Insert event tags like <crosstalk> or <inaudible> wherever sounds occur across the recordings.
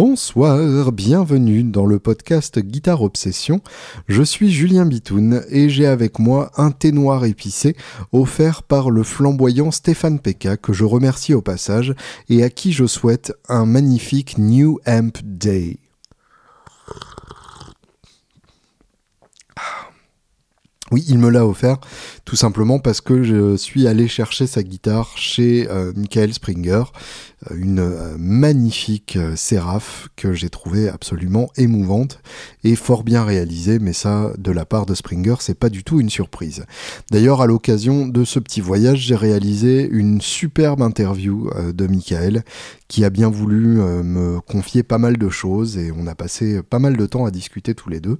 Bonsoir, bienvenue dans le podcast Guitare Obsession. Je suis Julien Bitoun et j'ai avec moi un thé noir épicé offert par le flamboyant Stéphane Pekka que je remercie au passage et à qui je souhaite un magnifique New Amp Day. Oui, il me l'a offert tout simplement parce que je suis allé chercher sa guitare chez euh, Michael Springer, une euh, magnifique euh, Séraph que j'ai trouvé absolument émouvante et fort bien réalisée, mais ça, de la part de Springer, c'est pas du tout une surprise. D'ailleurs, à l'occasion de ce petit voyage, j'ai réalisé une superbe interview de Michael qui a bien voulu me confier pas mal de choses et on a passé pas mal de temps à discuter tous les deux.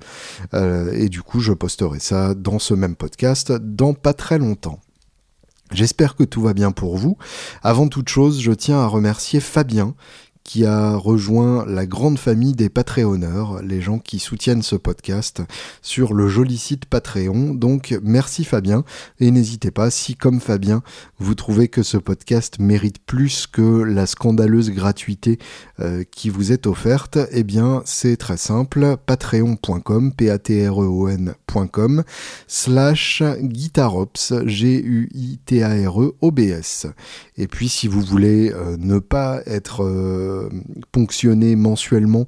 et du coup, je posterai ça dans ce même podcast dans pas très longtemps. J'espère que tout va bien pour vous. Avant toute chose, je tiens à remercier Fabien qui a rejoint la grande famille des Patreonneurs, les gens qui soutiennent ce podcast sur le joli site Patreon. Donc merci Fabien et n'hésitez pas si comme Fabien vous trouvez que ce podcast mérite plus que la scandaleuse gratuité euh, qui vous est offerte, eh bien c'est très simple, patreon.com, p a t r e slash guitarops, G U I T A R E O B S. Et puis si vous voulez euh, ne pas être euh, ponctionner mensuellement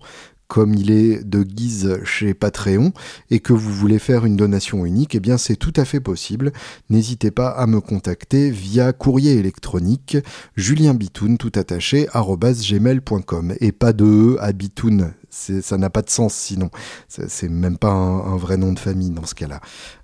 comme il est de guise chez Patreon et que vous voulez faire une donation unique, eh bien c'est tout à fait possible. N'hésitez pas à me contacter via courrier électronique julienbitoun tout attaché gmail.com et pas de e à bitoun, ça n'a pas de sens sinon. C'est même pas un, vrai nom de famille dans ce cas-là.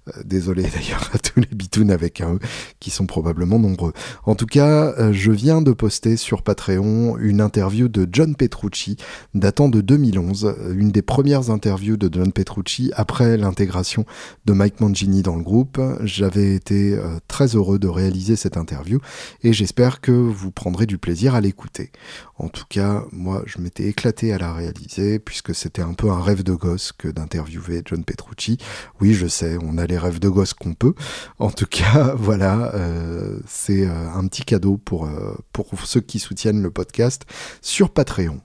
Euh, désolé <laughs> d'ailleurs à tous les bitounes avec un E qui sont probablement nombreux. En tout cas, euh, je viens de poster sur Patreon une interview de John Petrucci datant de 2011, euh, une des premières interviews de John Petrucci après l'intégration de Mike Mangini dans le groupe. J'avais été très heureux de réaliser cette interview et j'espère que vous prendrez du plaisir à l'écouter. En tout cas, moi, je m'étais éclaté à la réaliser puisque c'était un peu un rêve de gosse que d'interviewer John Petrucci. Oui, je sais, on a les rêves de gosse qu'on peut. En tout cas, <laughs> voilà, euh, c'est euh, un petit cadeau pour, euh, pour ceux qui soutiennent le podcast sur Patreon.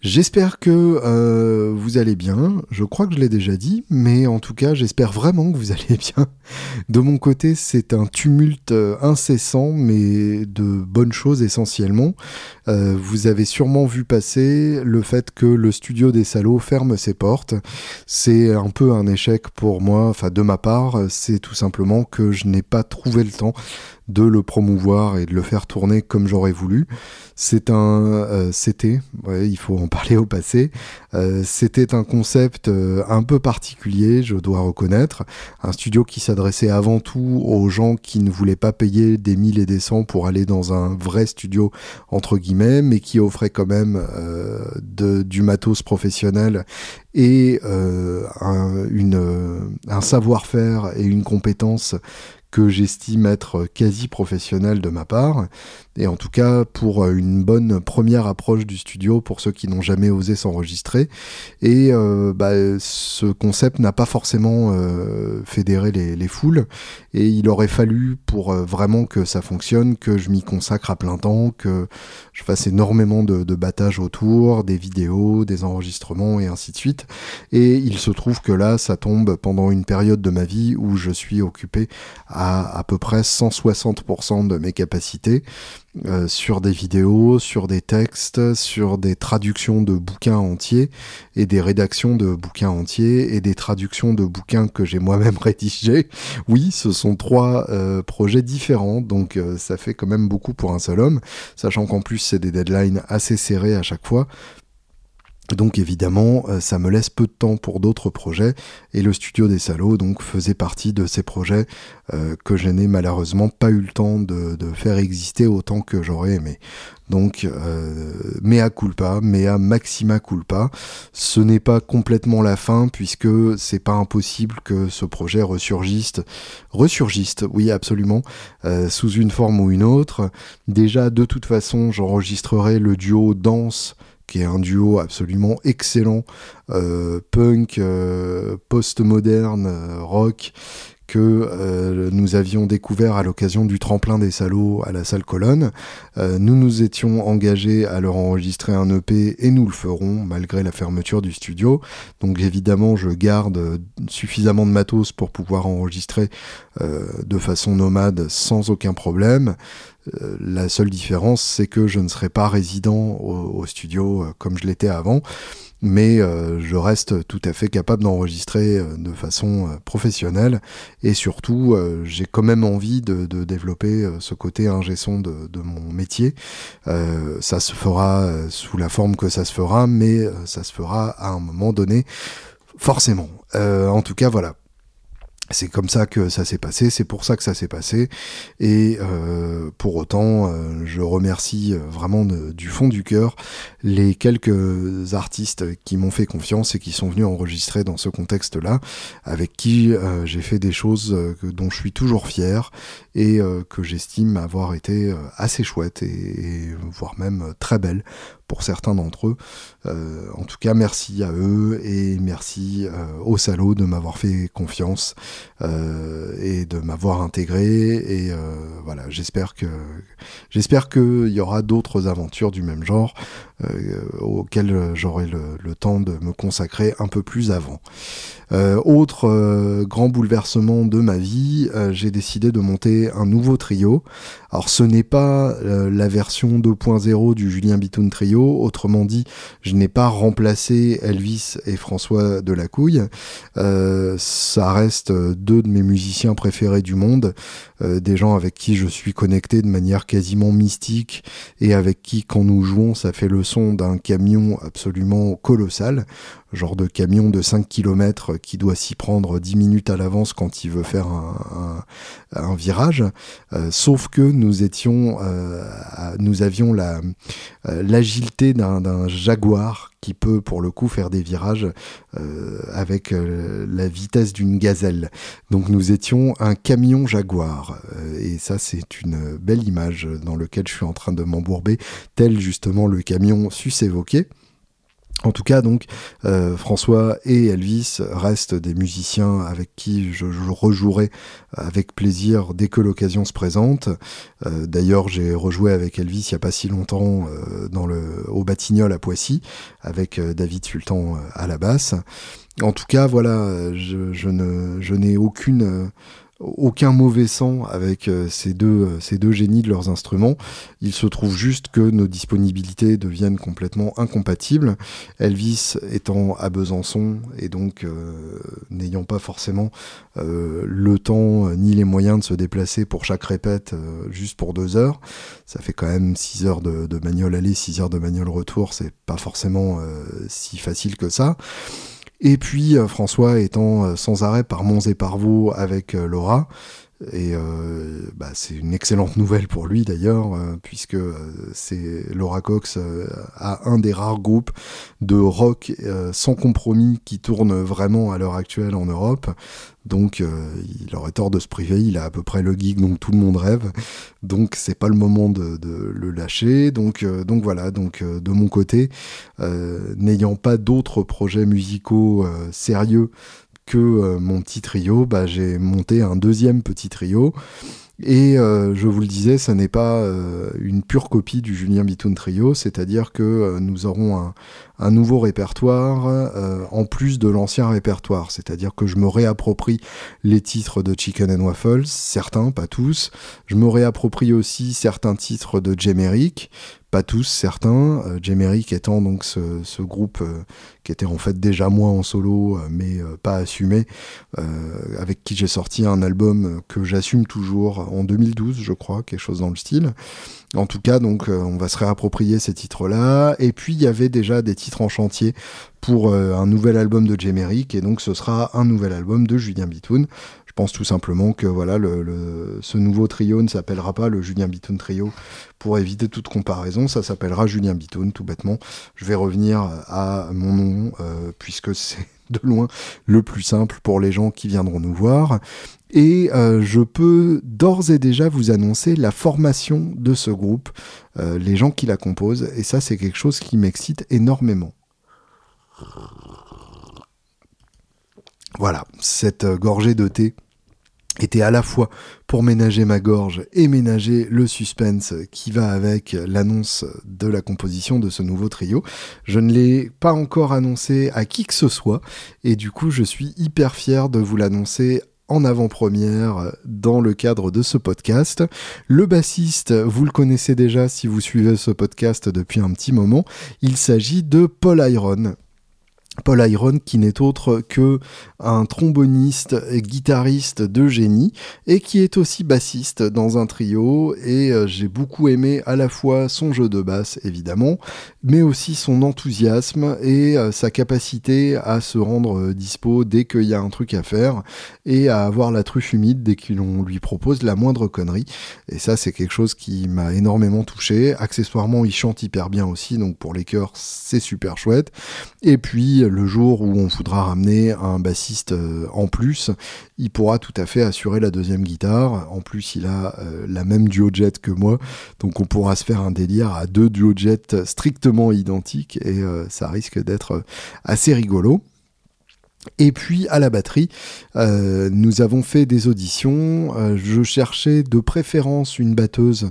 J'espère que vous allez bien. Je crois que je l'ai déjà dit, mais en tout cas, j'espère vraiment que vous <laughs> allez bien. De mon côté, c'est un tumulte incessant, mais de bonnes choses essentiellement. Euh, vous avez sûrement vu passer le fait que le studio des salauds ferme ses portes. C'est un peu un échec pour moi, enfin de ma part. C'est tout simplement que je n'ai pas trouvé le temps de le promouvoir et de le faire tourner comme j'aurais voulu. C'est un, euh, c'était, il faut en <laughs> parler au passé. Euh, c'était un concept euh, un peu particulier, je dois reconnaître. Un studio qui s'adressait avant tout aux gens qui ne voulaient pas payer des mille et des cents pour aller dans un vrai studio entre guillemets, mais qui offrait quand même de, du matos professionnel et un, un savoir-faire et une compétence que j'estime être quasi professionnel de ma part, et en tout cas pour euh, une bonne première approche du studio pour ceux qui n'ont jamais osé s'enregistrer. Et euh, bah, ce concept n'a pas forcément euh, fédéré les, les, foules, et il aurait fallu pour vraiment que ça fonctionne que je m'y consacre à plein temps, que je fasse énormément de, de battage autour, des vidéos, des enregistrements et ainsi de suite. Et il se trouve que là, ça tombe pendant une période de ma vie où je suis occupé à à peu près 160% de mes capacités euh, sur des vidéos, sur des textes, sur des traductions de bouquins entiers et des rédactions de bouquins entiers et des traductions de bouquins que j'ai moi-même <laughs> rédigés. Oui, ce sont trois euh, projets différents, donc euh, ça fait quand même beaucoup pour un seul homme, sachant qu'en plus c'est des deadlines assez serrés à chaque fois. Donc évidemment, euh, ça me laisse peu de temps pour d'autres projets et le studio des salauds donc faisait partie de ces projets euh, que je n'ai malheureusement pas eu le temps de, faire exister autant que j'aurais aimé. Donc euh, mea culpa, mea maxima culpa. Ce n'est pas complètement la fin puisque c'est pas impossible que ce projet ressurgisse, ressurgisse, oui absolument, euh, sous une forme ou une autre. Déjà de toute façon, j'enregistrerai le duo danse qui est un duo absolument excellent, euh, punk, euh, post-moderne, euh, rock, que nous avions découvert à l'occasion du tremplin des salauds à la salle Colonne. nous nous étions engagés à leur enregistrer un EP et nous le ferons malgré la fermeture du studio. Donc évidemment, je garde suffisamment de matos pour pouvoir enregistrer de façon nomade sans aucun problème. Euh, la seule différence, c'est que je ne serai pas résident au, studio euh, comme je l'étais avant, mais euh, je reste tout à fait capable d'enregistrer de façon professionnelle et surtout, j'ai quand même envie de, développer ce côté ingé son de, de, mon métier. ça se fera sous la forme que ça se fera, mais ça se fera à un moment donné, forcément. en tout cas, voilà c'est comme ça que ça s'est passé, c'est pour ça que ça s'est passé. Et euh, pour autant, euh, je remercie euh, vraiment du fond du cœur les quelques artistes qui m'ont fait confiance et qui sont venus enregistrer dans ce contexte-là, avec qui j'ai fait des choses dont je suis toujours fier et que j'estime avoir été assez chouettes et, voire même très belles pour certains d'entre eux. Euh, en tout cas, merci à eux et merci euh, au salaud de m'avoir fait confiance euh, et de m'avoir intégré. Et voilà, j'espère que j'espère qu'il y aura d'autres aventures du même genre auxquelles j'aurai le, temps de me consacrer un peu plus avant. Autre grand bouleversement de ma vie, j'ai décidé de monter un nouveau trio. Alors ce n'est pas la version 2.0 du Julien Bitoun Trio, autrement dit, je n'ai pas remplacé Elvis et François de la Couille. Euh, ça reste deux de mes musiciens préférés du monde, euh, des gens avec qui je suis connecté de manière quasiment mystique et avec qui quand nous jouons ça fait le son d'un camion absolument colossal genre de camion de 5 km qui doit s'y prendre 10 minutes à l'avance quand il veut faire un, virage. Euh, sauf que nous étions, euh, nous avions la euh, l'agilité d'un jaguar qui peut pour le coup faire des virages avec la vitesse d'une gazelle. Donc nous étions un camion jaguar et ça c'est une belle image dans laquelle je suis en train de m'embourber, tel justement le camion sus évoqué. En tout cas, donc, euh, François et Elvis restent des musiciens avec qui je, rejouerai avec plaisir dès que l'occasion se présente. Euh, d'ailleurs, j'ai rejoué avec Elvis il n'y a pas si longtemps euh, dans le, au Batignolles à Poissy, avec David Sultan à la basse. En tout cas, voilà, je, je n'ai aucune aucun mauvais sang avec euh, ces, deux, euh, ces deux génies de leurs instruments. Il se trouve juste que nos disponibilités deviennent complètement incompatibles. Elvis étant à Besançon et donc euh, n'ayant pas forcément le temps ni les moyens de se déplacer pour chaque répète juste pour deux heures. Ça fait quand même six heures de, de aller, six heures de manuel retour. C'est pas forcément si facile que ça. Et puis euh, François étant euh, sans arrêt par Mons et par Vaux avec euh, Laura. Et bah, c'est une excellente nouvelle pour lui d'ailleurs, puisque c'est Laura Cox a un des rares groupes de rock sans compromis qui tourne vraiment à l'heure actuelle en Europe. Donc euh, il aurait tort de se priver, il a à peu près le geek donc tout le monde rêve. Donc c'est pas le moment de, le lâcher. Donc, euh, donc voilà, donc euh, de mon côté, n'ayant pas d'autres projets musicaux sérieux que mon petit trio, bah, j'ai monté un deuxième petit trio. Et euh, je vous le disais, ce n'est pas euh, une pure copie du Julien Bitoun Trio, c'est-à-dire que euh, nous aurons un, un nouveau répertoire en plus de l'ancien répertoire, c'est-à-dire que je me réapproprie les titres de Chicken and Waffles, certains, pas tous. Je me réapproprie aussi certains titres de Jemerick, pas tous, certains. Euh, étant donc ce, ce groupe euh, qui était en fait déjà moi en solo, euh, mais euh, pas assumé, avec qui j'ai sorti un album que j'assume toujours en 2012, je crois, quelque chose dans le style. En tout cas, donc, on va se réapproprier ces titres-là. Et puis, il y avait déjà des titres en chantier pour un nouvel album de Jemerick, et donc ce sera un nouvel album de Julien Bitoun. Je pense tout simplement que voilà, le, ce nouveau trio ne s'appellera pas le Julien Bitoun Trio pour éviter toute comparaison. Ça s'appellera Julien Bitoun, tout bêtement. Je vais revenir à mon nom, euh, puisque c'est <laughs> de loin le plus simple pour les gens qui viendront nous voir. Et euh, je peux d'ores et déjà vous annoncer la formation de ce groupe, euh, les gens qui la composent, et ça c'est quelque chose qui m'excite énormément. Voilà, cette gorgée de thé était à la fois pour ménager ma gorge et ménager le suspense qui va avec l'annonce de la composition de ce nouveau trio. Je ne l'ai pas encore annoncé à qui que ce soit et du coup je suis hyper fier de vous l'annoncer en avant-première dans le cadre de ce podcast. Le bassiste, vous le connaissez déjà si vous suivez ce podcast depuis un petit moment, il s'agit de Paul Iron. Paul Iron qui n'est autre que un tromboniste et guitariste de génie et qui est aussi bassiste dans un trio et euh, j'ai beaucoup aimé à la fois son jeu de basse évidemment mais aussi son enthousiasme et euh, sa capacité à se rendre euh, dispo dès qu'il y a un truc à faire et à avoir la truffe humide dès qu'on lui propose la moindre connerie. Et ça c'est quelque chose qui m'a énormément touché. Accessoirement il chante hyper bien aussi donc pour les chœurs c'est super chouette. Et puis le jour où on voudra ramener un bassiste euh, en plus, il pourra tout à fait assurer la deuxième guitare. En plus, il a la même duo jet que moi, donc on pourra se faire un délire à deux duo jet strictement identiques et euh, ça risque d'être assez rigolo. Et puis à la batterie, nous avons fait des auditions. je cherchais de préférence une batteuse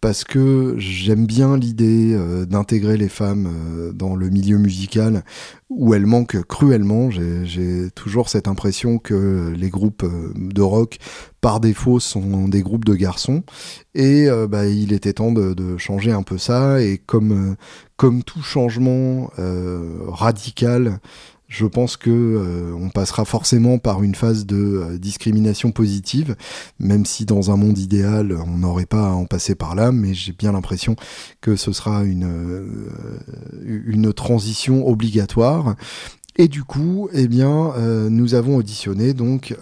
parce que j'aime bien l'idée euh, d'intégrer les femmes euh, dans le milieu musical où elles manquent cruellement. J'ai toujours cette impression que les groupes euh, de rock, par défaut, sont des groupes de garçons. Et bah, il était temps de, de, changer un peu ça. Et comme, comme tout changement radical, je pense que euh, on passera forcément par une phase de euh, discrimination positive, même si dans un monde idéal, on n'aurait pas à en passer par là, mais j'ai bien l'impression que ce sera une, euh, une transition obligatoire. Et du coup, eh bien, nous avons auditionné donc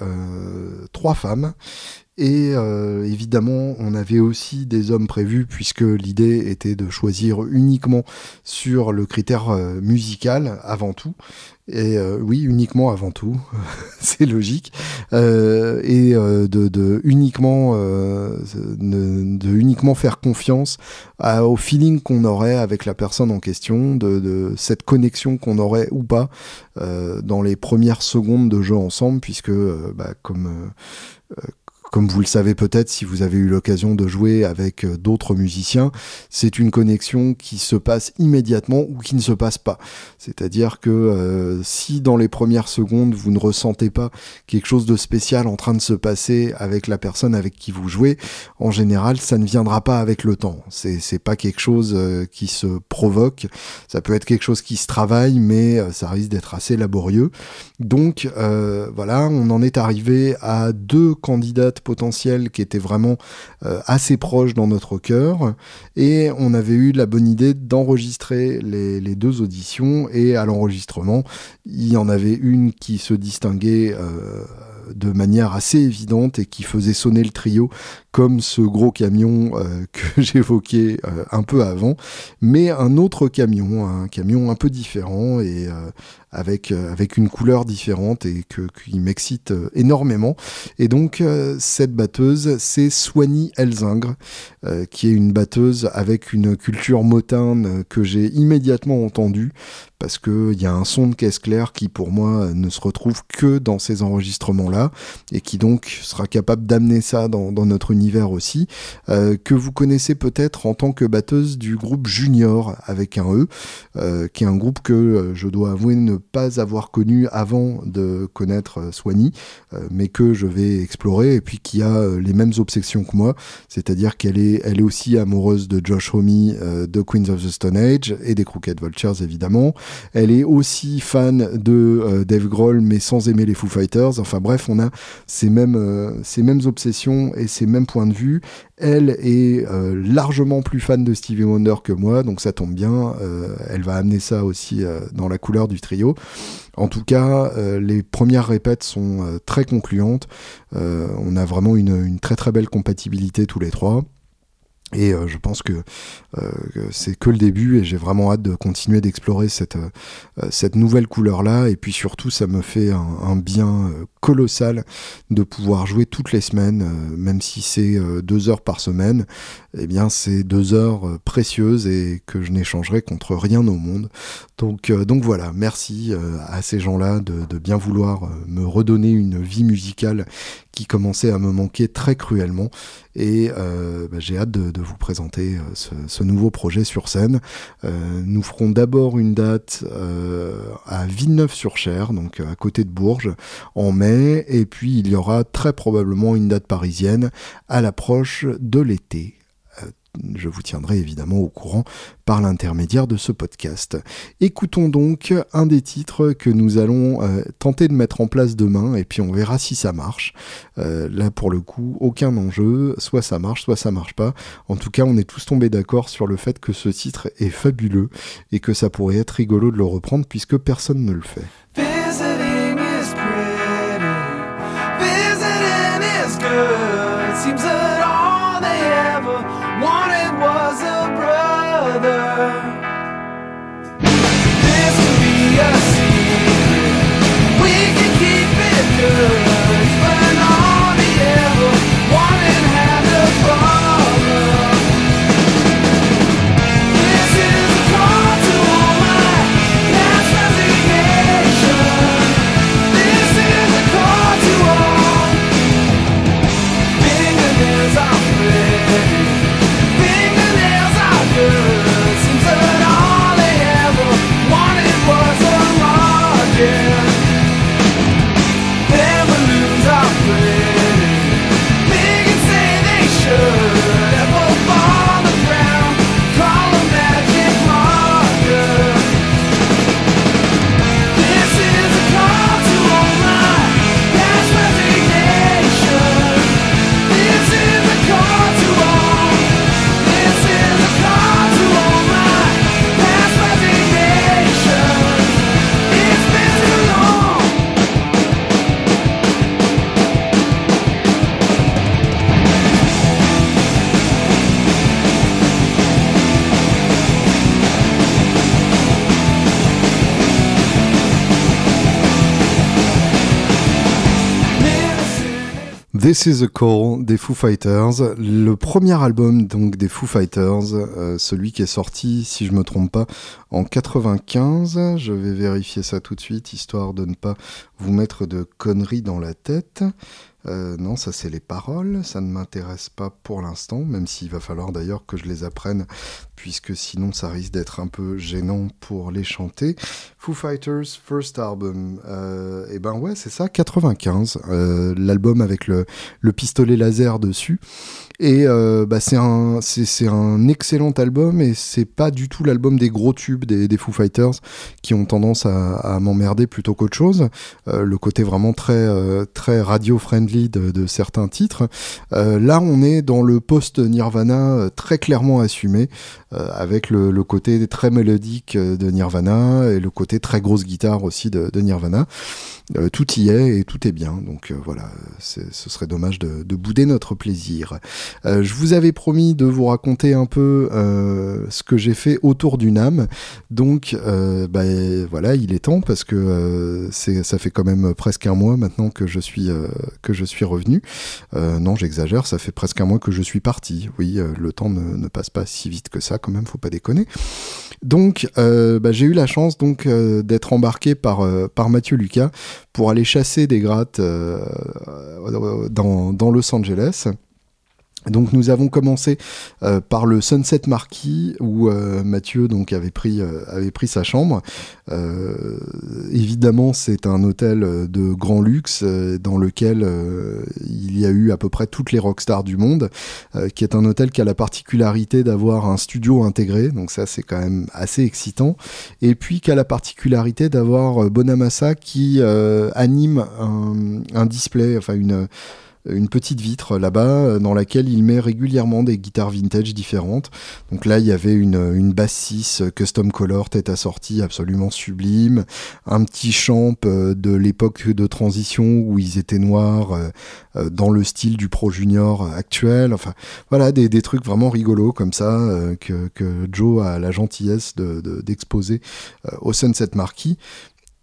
trois femmes et évidemment, on avait aussi des hommes prévus puisque l'idée était de choisir uniquement sur le critère musical avant tout. Et euh, oui, uniquement avant tout, <laughs> c'est logique. et de, de, uniquement, de, uniquement faire confiance au feeling qu'on aurait avec la personne en question, de, de cette connexion qu'on aurait ou pas dans les premières secondes de jeu ensemble, puisque bah, comme comme vous le savez peut-être si vous avez eu l'occasion de jouer avec euh, d'autres musiciens, c'est une connexion qui se passe immédiatement ou qui ne se passe pas. C'est-à-dire que euh, si dans les premières secondes vous ne ressentez pas quelque chose de spécial en train de se passer avec la personne avec qui vous jouez, en général ça ne viendra pas avec le temps. C'est c'est pas quelque chose euh, qui se provoque. Ça peut être quelque chose qui se travaille, mais ça risque d'être assez laborieux. Donc voilà, on en est arrivé à deux candidates potentiel qui était vraiment euh, assez proche dans notre cœur. Et on avait eu la bonne idée d'enregistrer les, deux auditions. Et à l'enregistrement, il y en avait une qui se distinguait. Euh, de manière assez évidente et qui faisait sonner le trio comme ce gros camion euh, <laughs> que j'évoquais un peu avant, mais un autre camion, un camion un peu différent et avec, euh, avec une couleur différente et qui m'excite euh, énormément. Et donc, euh, cette batteuse, c'est Swanny Elzingre, qui est une batteuse avec une culture motane que j'ai immédiatement entendue parce qu'il y a un son de caisse claire qui pour moi ne se retrouve que dans ces enregistrements-là et qui donc sera capable d'amener ça dans, notre univers aussi, que vous connaissez peut-être en tant que batteuse du groupe Junior avec un E, qui est un groupe que je dois avouer ne pas avoir connu avant de connaître euh, Swanny, euh, mais que je vais explorer et puis qui a euh, les mêmes obsessions que moi, c'est-à-dire qu'elle est, elle est aussi amoureuse de Josh Homme, de Queens of the Stone Age et des Crooked Vultures évidemment. Elle est aussi fan de Dave Grohl, mais sans aimer les Foo Fighters. Enfin bref, on a ces mêmes, ces mêmes obsessions et ces mêmes points de vue. Elle est euh, largement plus fan de Stevie Wonder que moi, donc ça tombe bien. Euh, elle va amener ça aussi euh, dans la couleur du trio. En tout cas, les premières répètes sont très concluantes. on a vraiment une, très très belle compatibilité tous les trois. Et euh, je pense que, euh, c'est que le début et j'ai vraiment hâte de continuer d'explorer cette, euh, cette nouvelle couleur-là. Et puis surtout, ça me fait un, bien colossal de pouvoir jouer toutes les semaines, même si c'est deux heures par semaine. Eh bien c'est deux heures euh, précieuses et que je n'échangerai contre rien au monde. Donc, euh, donc voilà, merci euh, à ces gens-là de, bien vouloir me redonner une vie musicale qui commençait à me manquer très cruellement. Et bah, j'ai hâte de, vous présenter ce, nouveau projet sur scène. nous ferons d'abord une date à Villeneuve-sur-Cher, donc à côté de Bourges, en mai. Et puis il y aura très probablement une date parisienne à l'approche de l'été je vous tiendrai évidemment au courant par l'intermédiaire de ce podcast. Écoutons donc un des titres que nous allons euh, tenter de mettre en place demain et puis on verra si ça marche. Euh, là pour le coup, aucun enjeu, soit ça marche, soit ça marche pas. En tout cas, on est tous tombés d'accord sur le fait que ce titre est fabuleux et que ça pourrait être rigolo de le reprendre puisque personne ne le fait. This will be a secret. We can keep it good. Is a Call des Foo Fighters, le premier album donc des Foo Fighters, euh, celui qui est sorti, si je me trompe pas, en 95. Je vais vérifier ça tout de suite, histoire de ne pas vous mettre de conneries dans la tête. Euh, non, ça c'est les paroles, ça ne m'intéresse pas pour l'instant, même s'il va falloir d'ailleurs que je les apprenne, puisque sinon ça risque d'être un peu gênant pour les chanter. Foo Fighters First Album, euh, et ben ouais c'est ça, 95, euh, l'album avec le, pistolet laser dessus. Et euh, bah, c'est un, excellent album et c'est pas du tout l'album des gros tubes des, des Foo Fighters qui ont tendance à, m'emmerder plutôt qu'autre chose. Euh, le côté vraiment très, euh, très radio-friendly de, de, certains titres. Là, on est dans le post-Nirvana très clairement assumé avec le, côté très mélodique de Nirvana et le côté très grosse guitare aussi de, Nirvana. Euh, tout y est et tout est bien. Donc euh, voilà, ce serait dommage de, de, bouder notre plaisir. Euh, je vous avais promis de vous raconter un peu ce que j'ai fait autour du NAM. Donc bah, voilà, il est temps parce que ça fait quand même presque un mois maintenant que je suis que je suis revenu. non, j'exagère, ça fait presque un mois que je suis parti. Oui, le temps ne, passe pas si vite que ça quand même, faut pas déconner. Donc bah, j'ai eu la chance donc d'être embarqué par par Mathieu Lucas pour aller chasser des grattes euh, dans, dans Los Angeles. Donc nous avons commencé euh, par le Sunset Marquis où euh, Mathieu donc avait pris euh, avait pris sa chambre. évidemment c'est un hôtel de grand luxe dans lequel il y a eu à peu près toutes les rockstars du monde, qui est un hôtel qui a la particularité d'avoir un studio intégré, donc ça c'est quand même assez excitant. Et puis qui a la particularité d'avoir Bonamassa qui anime un, un display, enfin une une petite vitre là-bas euh, dans laquelle il met régulièrement des guitares vintage différentes. Donc là, il y avait une, une basse 6 custom color tête assortie absolument sublime, un petit champ euh, de l'époque de transition où ils étaient noirs euh, dans le style du Pro Junior actuel. Enfin, voilà, des, des trucs vraiment rigolos comme ça que, que Joe a la gentillesse d'exposer de, au Sunset Marquis.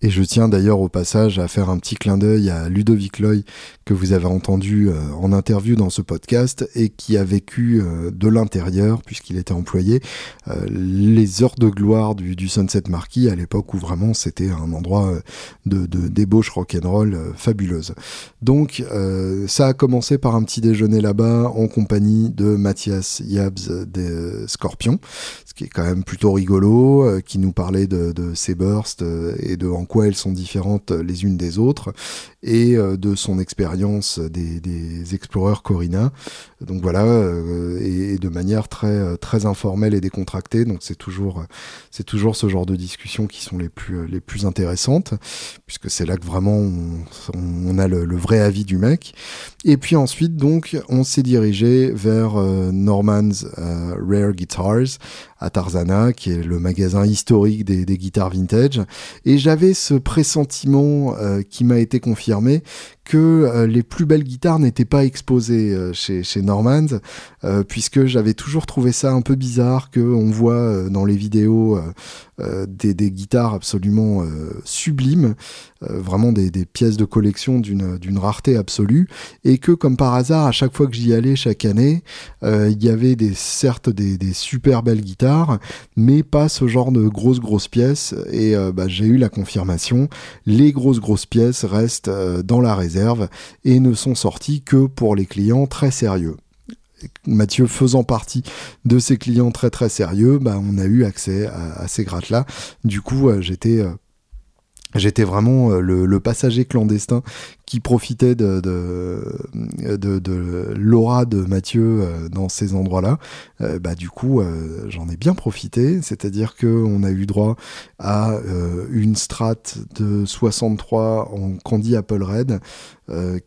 Et je tiens d'ailleurs au passage à faire un petit clin d'œil à Ludovic Loy que vous avez entendu euh, en interview dans ce podcast et qui a vécu euh, de l'intérieur, puisqu'il était employé, euh, les heures de gloire du, Sunset Marquis à l'époque où vraiment c'était un endroit de, de débauche rock'n'roll fabuleuse. Donc ça a commencé par un petit déjeuner là-bas en compagnie de Mathias Yabs des Scorpions, ce qui est quand même plutôt rigolo, qui nous parlait de, de ses bursts et de elles sont différentes les unes des autres et euh, de son expérience des, exploreurs Corina. Donc voilà, euh, et, de manière très très informelle et décontractée. Donc c'est toujours c'est toujours ce genre de discussions qui sont les plus les plus intéressantes, puisque c'est là que vraiment on, a le, vrai avis du mec. Et puis ensuite donc on s'est dirigé vers euh, Norman's Rare Guitars à Tarzana, qui est le magasin historique des, guitares vintage. Et j'avais ce pressentiment qui m'a été confirmé que euh, les plus belles guitares n'étaient pas exposées euh, chez, euh, puisque j'avais toujours trouvé ça un peu bizarre qu'on voit dans les vidéos des, guitares absolument sublimes, vraiment des, pièces de collection d'une rareté absolue, et que comme par hasard, à chaque fois que j'y allais chaque année, il y avait des, certes des, super belles guitares, mais pas ce genre de grosses grosses pièces, et bah, j'ai eu la confirmation, les grosses grosses pièces restent dans la réserve et ne sont sortis que pour les clients très sérieux. Mathieu faisant partie de ces clients très très sérieux, bah, on a eu accès à, ces grattes-là. Du coup, euh, j'étais euh, J'étais vraiment euh, le, passager clandestin qui profitait de, de, l'aura de Mathieu euh, dans ces endroits-là. Euh, bah, du coup, j'en ai bien profité, c'est-à-dire qu'on a eu droit à une strat de 63 en Candy Apple Red,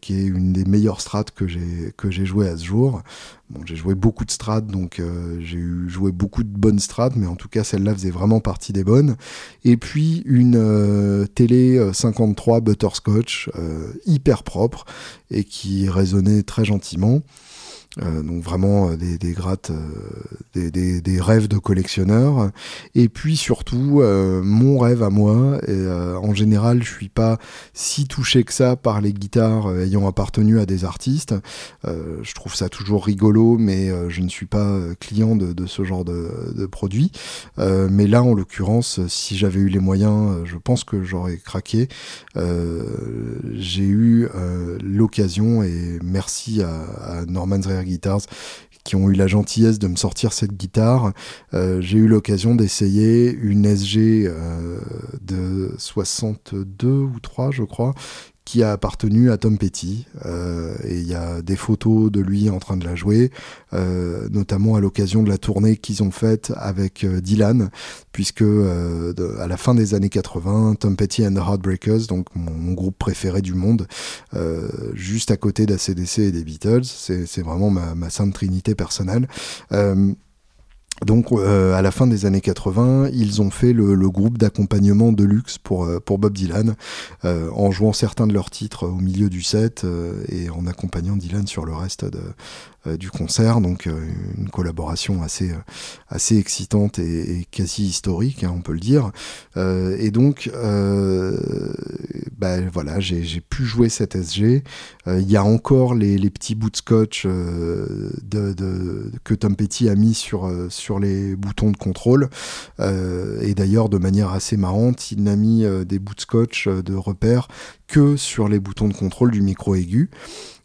qui est une des meilleures strats que j'ai joué à ce jour. Bon, j'ai joué beaucoup de strats, donc j'ai joué beaucoup de bonnes strats, mais en tout cas celle-là faisait vraiment partie des bonnes. Et puis une télé 53 euh, butterscotch, euh, hyper propre et qui résonnait très gentiment. Euh, donc vraiment euh, des, des grattes, euh, des, des, des, rêves de collectionneur. Et puis surtout, mon rêve à moi, et, en général, je suis pas si touché que ça par les guitares ayant appartenu à des artistes. je trouve ça toujours rigolo, mais je ne suis pas client de, de ce genre de, de produit. mais là, en l'occurrence, si j'avais eu les moyens, je pense que j'aurais craqué. J'ai eu l'occasion, et merci à, à Norman's Rare Guitars qui ont eu la gentillesse de me sortir cette guitare. Euh, j'ai eu l'occasion d'essayer une SG euh, de 62 ou 3, je crois, qui a appartenu à Tom Petty. Euh, et il y a des photos de lui en train de la jouer, euh, notamment à l'occasion de la tournée qu'ils ont faite avec euh, Dylan, puisque euh, à la fin des années 80, Tom Petty and the Heartbreakers, donc mon, groupe préféré du monde, euh, juste à côté d'ACDC et des Beatles, c'est vraiment ma, ma sainte trinité personnelle. Donc euh, à la fin des années 80, ils ont fait le, groupe d'accompagnement de luxe pour, euh, pour Bob Dylan, euh, en jouant certains de leurs titres au milieu du set et en accompagnant Dylan sur le reste du concert, donc une collaboration assez, assez excitante et, quasi historique, hein, on peut le dire. et donc, bah, voilà, j'ai pu jouer cette SG. Il y a encore les, petits bouts de scotch que Tom Petty a mis sur les boutons de contrôle. et d'ailleurs, de manière assez marrante, il n'a mis des bouts de scotch de repère que sur les boutons de contrôle du micro aigu.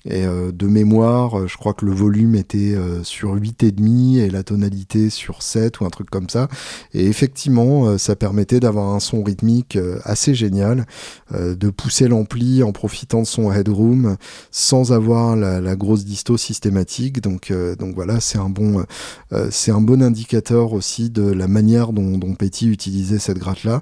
Et euh, de mémoire, euh, je crois que le volume était euh, sur 8,5 et la tonalité sur 7 ou un truc comme ça. Et effectivement, ça permettait d'avoir un son rythmique assez génial, de pousser l'ampli en profitant de son headroom sans avoir la, grosse disto systématique. Donc, donc voilà, c'est un bon, c'est un bon indicateur aussi de la manière dont, dont Petty utilisait cette gratte là,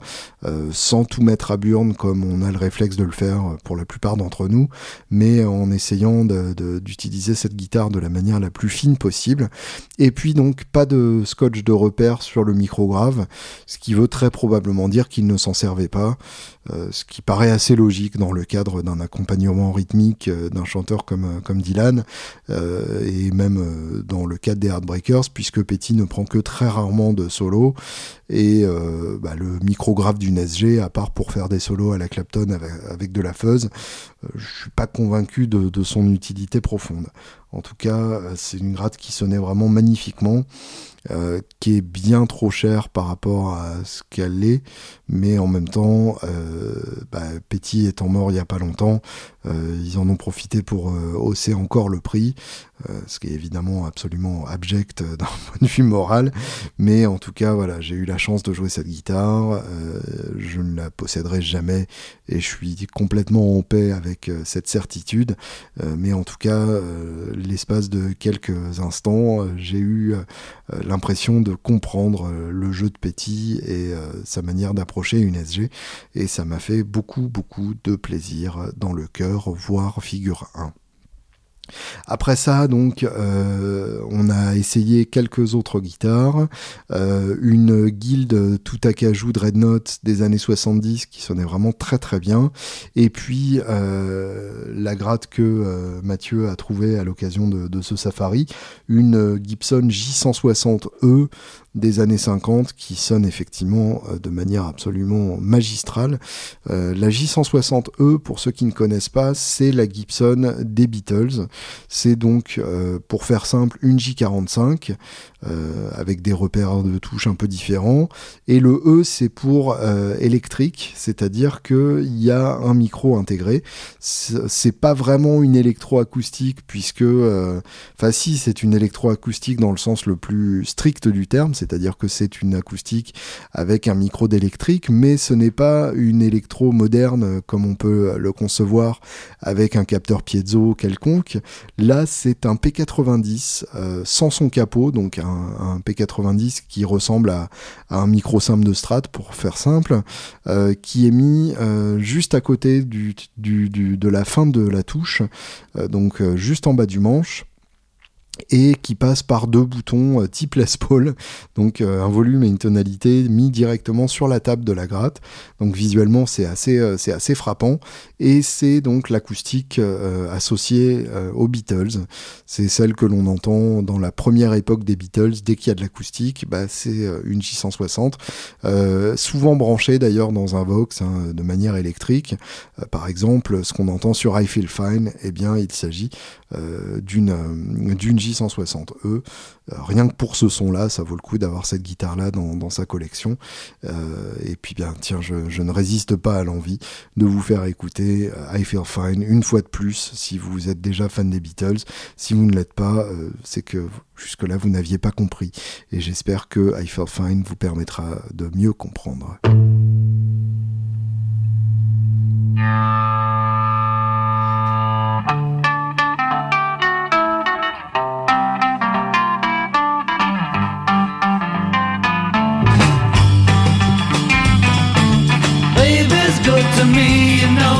sans tout mettre à burn comme on a le réflexe de le faire pour la plupart d'entre nous, mais en essayant vraiment d'utiliser cette guitare de la manière la plus fine possible. Et puis donc pas de scotch de repère sur le micro grave, ce qui veut très probablement dire qu'il ne s'en servait pas. Euh, ce qui paraît assez logique dans le cadre d'un accompagnement rythmique euh, d'un chanteur comme, euh, Dylan, et même dans le cadre des Heartbreakers, puisque Petty ne prend que très rarement de solo, et bah, le micrographe d'une SG, à part pour faire des solos à la Clapton avec, de la fuzz, je suis pas convaincu de, son utilité profonde. En tout cas, c'est une gratte qui sonnait vraiment magnifiquement. Euh, qui est bien trop cher par rapport à ce qu'elle est, mais en même temps, euh, bah, Petit étant mort il n'y a pas longtemps, euh, ils en ont profité pour hausser encore le prix, ce qui est évidemment absolument abject <laughs> d'un point de vue moral, mais en tout cas, voilà, j'ai eu la chance de jouer cette guitare, je ne la posséderai jamais et je suis complètement en paix avec cette certitude, mais en tout cas, l'espace de quelques instants, j'ai eu l'impression de comprendre euh, le jeu de Petit et euh, sa manière d'approcher une SG. Et ça m'a fait beaucoup, beaucoup de plaisir dans le cœur, voire figure 1. Après ça, donc, euh, on a essayé quelques autres guitares. Euh, une guilde tout à cajou Dreadnought des années 70 qui sonnait vraiment très très bien. Et puis, euh, la gratte que Mathieu a trouvée à l'occasion de, de, ce safari, une Gibson J160E des années 50 qui sonne effectivement euh, de manière absolument magistrale. Euh, la J160E, pour ceux qui ne connaissent pas, c'est la Gibson des Beatles. C'est donc, euh, pour faire simple, une J45 avec des repères de touches un peu différents. Et le E, c'est pour électrique, c'est-à-dire qu'il y a un micro intégré. C'est pas vraiment une électroacoustique puisque, enfin si, c'est une électroacoustique dans le sens le plus strict du terme, c'est-à-dire que c'est une acoustique avec un micro d'électrique, mais ce n'est pas une électro moderne comme on peut le concevoir avec un capteur piezo quelconque. Là, c'est un P90 euh, sans son capot, donc un, P90 qui ressemble à, un micro simple de Strat, pour faire simple, euh, qui est mis euh, juste à côté de la fin de la touche, donc juste en bas du manche et qui passe par deux boutons euh, type Les Paul, donc euh, un volume et une tonalité mis directement sur la table de la gratte. Donc visuellement c'est assez, euh, c'est assez frappant et c'est donc l'acoustique associée aux Beatles. C'est celle que l'on entend dans la première époque des Beatles. Dès qu'il y a de l'acoustique, bah, c'est une J160, souvent branchée d'ailleurs dans un Vox hein, de manière électrique. par exemple, ce qu'on entend sur I Feel Fine, eh bien il s'agit d'une d'une 160 e euh, rien que pour ce son-là, ça vaut le coup d'avoir cette guitare-là dans, sa collection. Euh, et puis bien, tiens, je, ne résiste pas à l'envie de vous faire écouter euh, I Feel Fine une fois de plus si vous êtes déjà fan des Beatles. Si vous ne l'êtes pas, c'est que jusque-là vous n'aviez pas compris. Et j'espère que I Feel Fine vous permettra de mieux comprendre.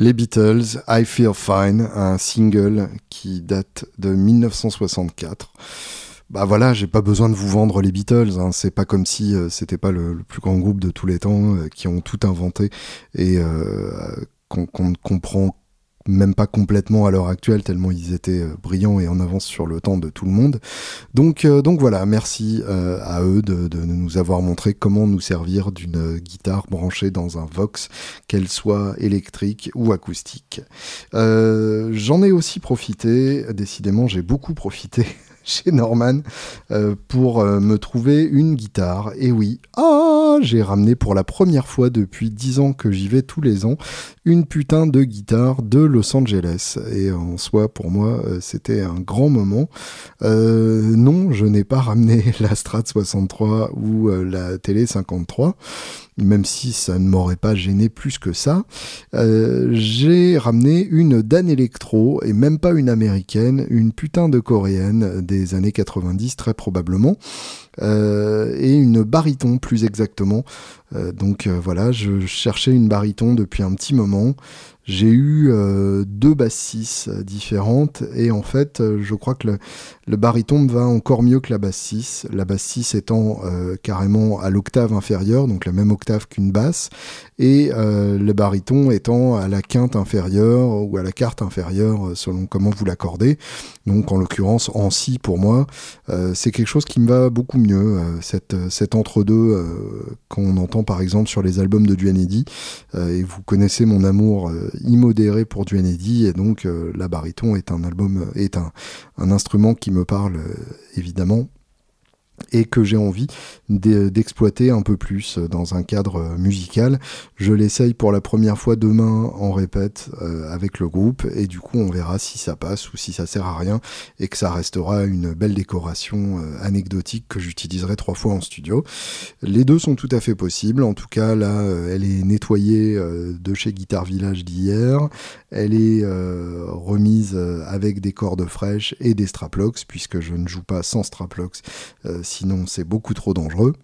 Les Beatles, I Feel Fine, un single qui date de 1964. bah voilà, j'ai pas besoin de vous vendre les Beatles. Hein. C'est pas comme si c'était pas le, plus grand groupe de tous les temps qui ont tout inventé et qu'on ne comprend même pas complètement à l'heure actuelle, tellement ils étaient euh, brillants et en avance sur le temps de tout le monde. Donc, euh, donc voilà, merci euh, à eux de, nous avoir montré comment nous servir d'une guitare branchée dans un Vox, qu'elle soit électrique ou acoustique. J'en ai aussi profité, décidément j'ai beaucoup profité <laughs> <laughs> chez Norman euh, pour euh, me trouver une guitare. Et oui, ah, j'ai ramené pour la première fois depuis 10 ans que j'y vais tous les ans une putain de guitare de Los Angeles. Et en soi, pour moi, euh, c'était un grand moment. non, je n'ai pas ramené <laughs> la Strat 63 ou la Télé 53 même si ça ne m'aurait pas gêné plus que ça. Euh, j'ai ramené une Dan Electro, et même pas une américaine, une putain de coréenne des années 90 très probablement, euh, et une baryton plus exactement. Euh, donc voilà, je cherchais une baryton depuis un petit moment. J'ai eu deux basses différentes et en fait, je crois que le, le baryton va encore mieux que la basse 6, la basse 6 étant euh, carrément à l'octave inférieure, donc la même octave qu'une basse, et euh, le baryton étant à la quinte inférieure ou à la quarte inférieure euh, selon comment vous l'accordez. Donc en l'occurrence en si pour moi, c'est quelque chose qui me va beaucoup mieux, cet entre-deux qu'on entend par exemple sur les albums de Duanedi, et vous connaissez mon amour immodéré pour Duanedi, et donc la baryton est un album, est un instrument qui me parle euh, évidemment et que j'ai envie d'exploiter un peu plus dans un cadre musical. Je l'essaye pour la première fois demain en répète euh, avec le groupe et du coup on verra si ça passe ou si ça sert à rien et que ça restera une belle décoration euh, anecdotique que j'utiliserai trois fois en studio. Les deux sont tout à fait possibles. En tout cas là euh, elle est nettoyée de chez Guitar Village d'hier. Elle est remise avec des cordes fraîches et des straplocks puisque je ne joue pas sans straplocks sinon c'est beaucoup trop dangereux.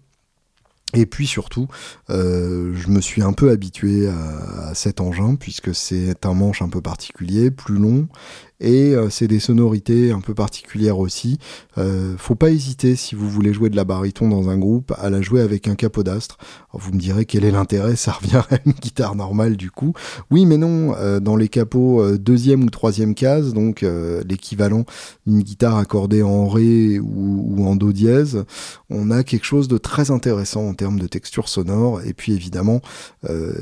Et puis surtout, euh, je me suis un peu habitué à, cet engin puisque c'est un manche un peu particulier, plus long, et euh, c'est des sonorités un peu particulières aussi. Euh, faut pas hésiter si vous voulez jouer de la baryton dans un groupe à la jouer avec un capodastre. Vous me direz quel est l'intérêt, ça revient à une guitare normale du coup. Oui mais non, euh, dans les capots deuxième ou troisième case, donc l'équivalent d'une guitare accordée en ré ou, ou, en do dièse, on a quelque chose de très intéressant en termes de texture sonore. Et puis évidemment,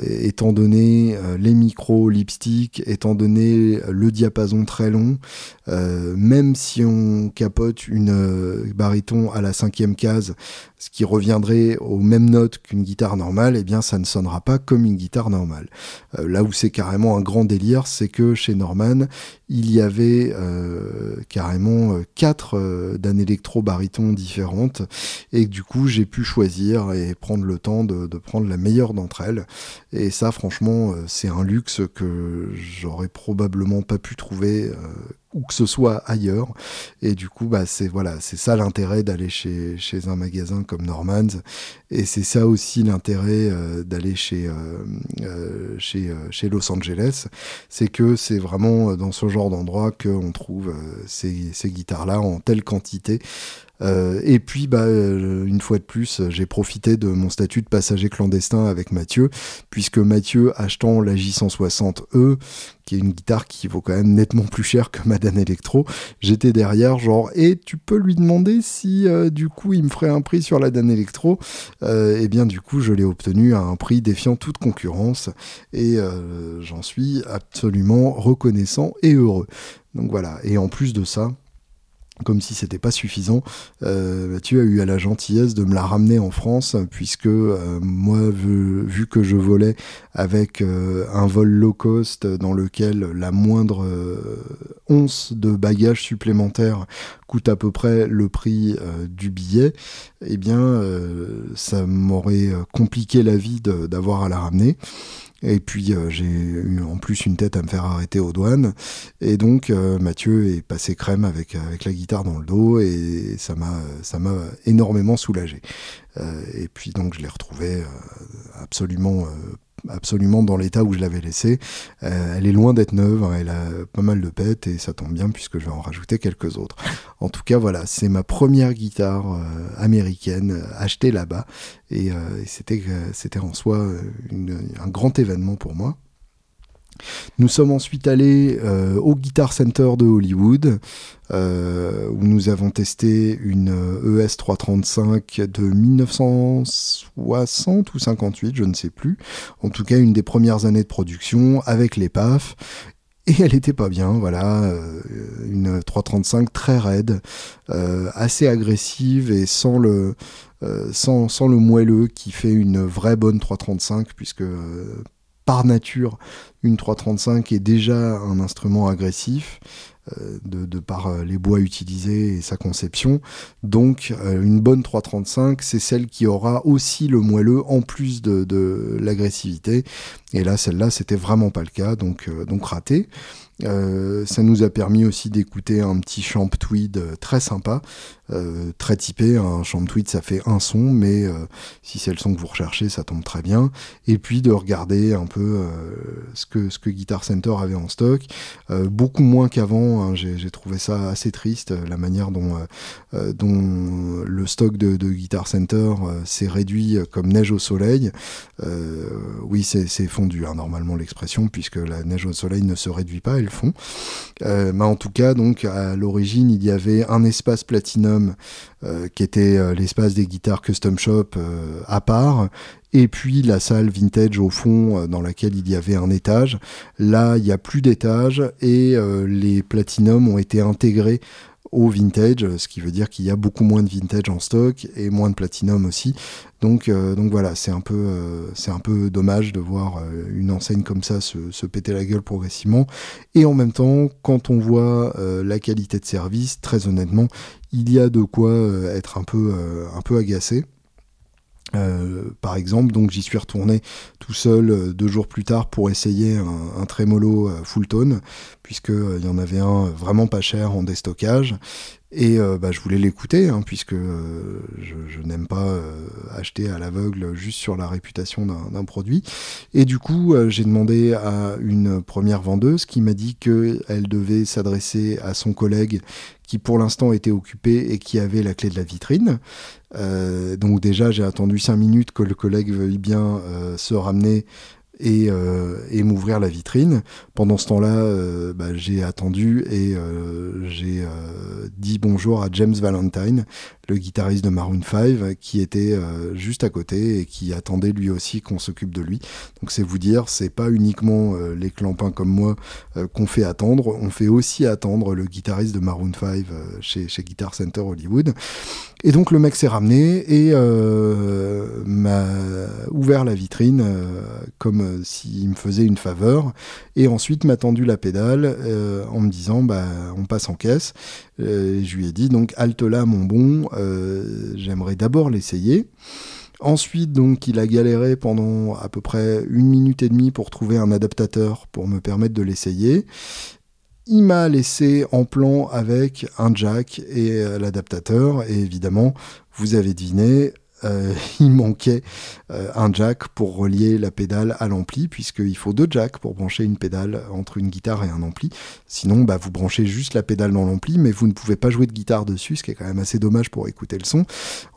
étant donné les micros lipstick, étant donné le diapason très long. Euh, même si on capote une euh, baryton à la cinquième case, ce qui reviendrait aux mêmes notes qu'une guitare normale, eh bien ça ne sonnera pas comme une guitare normale. Euh, là où c'est carrément un grand délire, c'est que chez Norman, il y avait carrément quatre d'un électro baryton différentes, et du coup j'ai pu choisir et prendre le temps de, prendre la meilleure d'entre elles. Et ça, franchement, c'est un luxe que j'aurais probablement pas pu trouver euh, où que ce soit ailleurs. Et du coup, bah, c'est voilà, c'est ça l'intérêt d'aller chez, chez un magasin comme Norman's. Et c'est ça aussi l'intérêt euh, d'aller chez, euh, chez, chez Los Angeles. C'est que c'est vraiment dans ce genre d'endroit qu'on trouve ces, ces guitares-là en telle quantité. Euh, et puis, bah, euh, une fois de plus, j'ai profité de mon statut de passager clandestin avec Mathieu, puisque Mathieu, achetant la J160E, qui est une guitare qui vaut quand même nettement plus cher que Madame Electro, j'étais derrière, genre, et tu peux lui demander si euh, du coup il me ferait un prix sur la Dan Electro. et bien, du coup, je l'ai obtenu à un prix défiant toute concurrence, et j'en suis absolument reconnaissant et heureux. Donc voilà, et en plus de ça, comme si c'était pas suffisant, euh, Mathieu a eu à la gentillesse de me la ramener en France, puisque euh, moi, vu, que je volais avec euh, un vol low cost dans lequel la moindre once de bagages supplémentaires coûte à peu près le prix du billet, eh bien, ça m'aurait compliqué la vie d'avoir à la ramener. Et puis euh, j'ai eu en plus une tête à me faire arrêter aux douanes. Et donc euh, Mathieu est passé crème avec, avec la guitare dans le dos et ça m'a ça m'a énormément soulagé. Euh, et puis donc je l'ai retrouvé absolument absolument dans l'état où je l'avais laissée. elle est loin d'être neuve, hein, elle a pas mal de pètes et ça tombe bien puisque je vais en rajouter quelques autres. En tout cas, voilà, c'est ma première guitare américaine achetée là-bas et, c'était en soi un grand événement pour moi. Nous sommes ensuite allés euh, au Guitar Center de Hollywood, euh, où nous avons testé une ES 335 de 1960 ou 58, je ne sais plus. En tout cas, une des premières années de production avec les PAF. Et elle était pas bien, voilà, euh, une 335 très raide, assez agressive et sans le, sans, sans, le moelleux qui fait une vraie bonne 335, puisque par nature, une 335 est déjà un instrument agressif. Euh, de, par euh, les bois utilisés et sa conception. Donc euh, une bonne 335, c'est celle qui aura aussi le moelleux en plus de, l'agressivité. Et là, celle-là, c'était vraiment pas le cas, donc, donc raté. Ça nous a permis aussi d'écouter un petit champ tweed très sympa, euh, très typé. Un champ tweed, ça fait un son, mais si c'est le son que vous recherchez, ça tombe très bien. Et puis de regarder un peu ce, que, ce que Guitar Center avait en stock. beaucoup moins qu'avant, hein. j'ai trouvé ça assez triste, la manière dont, dont le stock de, de Guitar Center s'est réduit comme neige au soleil. oui, c'est fondu, hein, normalement l'expression, puisque la neige au soleil ne se réduit pas, font. Euh, mais en tout cas, donc à l'origine, il y avait un espace Platinum euh, qui était euh, l'espace des guitares Custom Shop à part, et puis la salle vintage au fond dans laquelle il y avait un étage. Là, il n'y a plus d'étage et les Platinum ont été intégrés au vintage, ce qui veut dire qu'il y a beaucoup moins de vintage en stock et moins de platinum aussi. Donc, euh, donc voilà, c'est un, peu, euh, c'est un peu dommage de voir euh, une enseigne comme ça se, se, péter la gueule progressivement. Et en même temps, quand on voit la qualité de service, très honnêtement, il y a de quoi être un peu, un peu agacé. Euh, par exemple, donc j'y suis retourné tout seul euh, deux jours plus tard pour essayer un, un trémolo euh, full tone, puisqu'il y en avait un vraiment pas cher en déstockage. Et bah, je voulais l'écouter, hein, puisque je, n'aime pas acheter à l'aveugle juste sur la réputation d'un produit. Et du coup, j'ai demandé à une première vendeuse qui m'a dit qu'elle devait s'adresser à son collègue qui pour l'instant était occupé et qui avait la clé de la vitrine. Euh, donc déjà, j'ai attendu cinq minutes que le collègue veuille bien euh, se ramener et, euh, et m'ouvrir la vitrine. Pendant ce temps-là, euh, bah, j'ai attendu et euh, j'ai euh, dit bonjour à James Valentine, le guitariste de Maroon 5, qui était euh, juste à côté et qui attendait lui aussi qu'on s'occupe de lui. Donc c'est vous dire, c'est pas uniquement les clampins comme moi qu'on fait attendre, on fait aussi attendre le guitariste de Maroon 5 chez, chez Guitar Center Hollywood. Et donc le mec s'est ramené et m'a ouvert la vitrine comme euh, s'il me faisait une faveur. Et ensuite m'a tendu la pédale euh, en me disant bah on passe en caisse. Euh, je lui ai dit donc halte là mon bon, j'aimerais d'abord l'essayer. Ensuite, donc, il a galéré pendant à peu près une minute et demie pour trouver un adaptateur pour me permettre de l'essayer. Il m'a laissé en plan avec un jack et l'adaptateur. Et évidemment, vous avez deviné, euh, <laughs> il manquait euh, un jack pour relier la pédale à l'ampli, puisqu'il faut deux jacks pour brancher une pédale entre une guitare et un ampli. Sinon, bah, vous branchez juste la pédale dans l'ampli, mais vous ne pouvez pas jouer de guitare dessus, ce qui est quand même assez dommage pour écouter le son.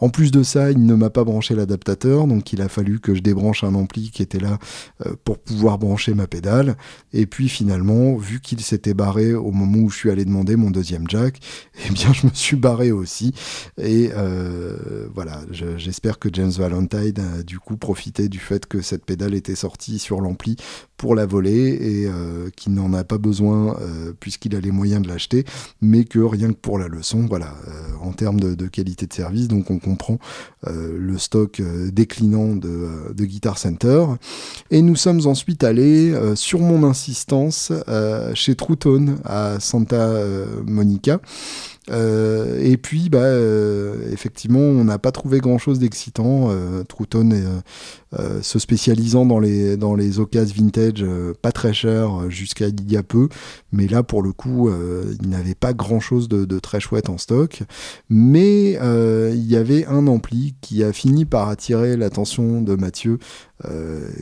En plus de ça, il ne m'a pas branché l'adaptateur, donc il a fallu que je débranche un ampli qui était là euh, pour pouvoir brancher ma pédale. Et puis finalement, vu qu'il s'était barré au moment où je suis allé demander mon deuxième jack, <laughs> eh bien je me suis barré aussi. Et voilà, j'ai j'espère que James Valentine a du coup profité du fait que cette pédale était sortie sur l'ampli pour la voler et euh, qu'il n'en a pas besoin euh, puisqu'il a les moyens de l'acheter, mais que rien que pour la leçon, voilà, euh, en termes de, qualité de service, donc on comprend le stock déclinant de, de, Guitar Center. Et nous sommes ensuite allés, sur mon insistance, chez Trouton à Santa Monica. Euh, et puis, bah, euh, effectivement, on n'a pas trouvé grand-chose d'excitant. Euh, Trouton se spécialisant dans les, dans les occasions vintage, pas très cher jusqu'à il y a peu. Mais là, pour le coup, il n'avait pas grand-chose de, de, très chouette en stock. Mais il y avait un ampli qui a fini par attirer l'attention de Mathieu,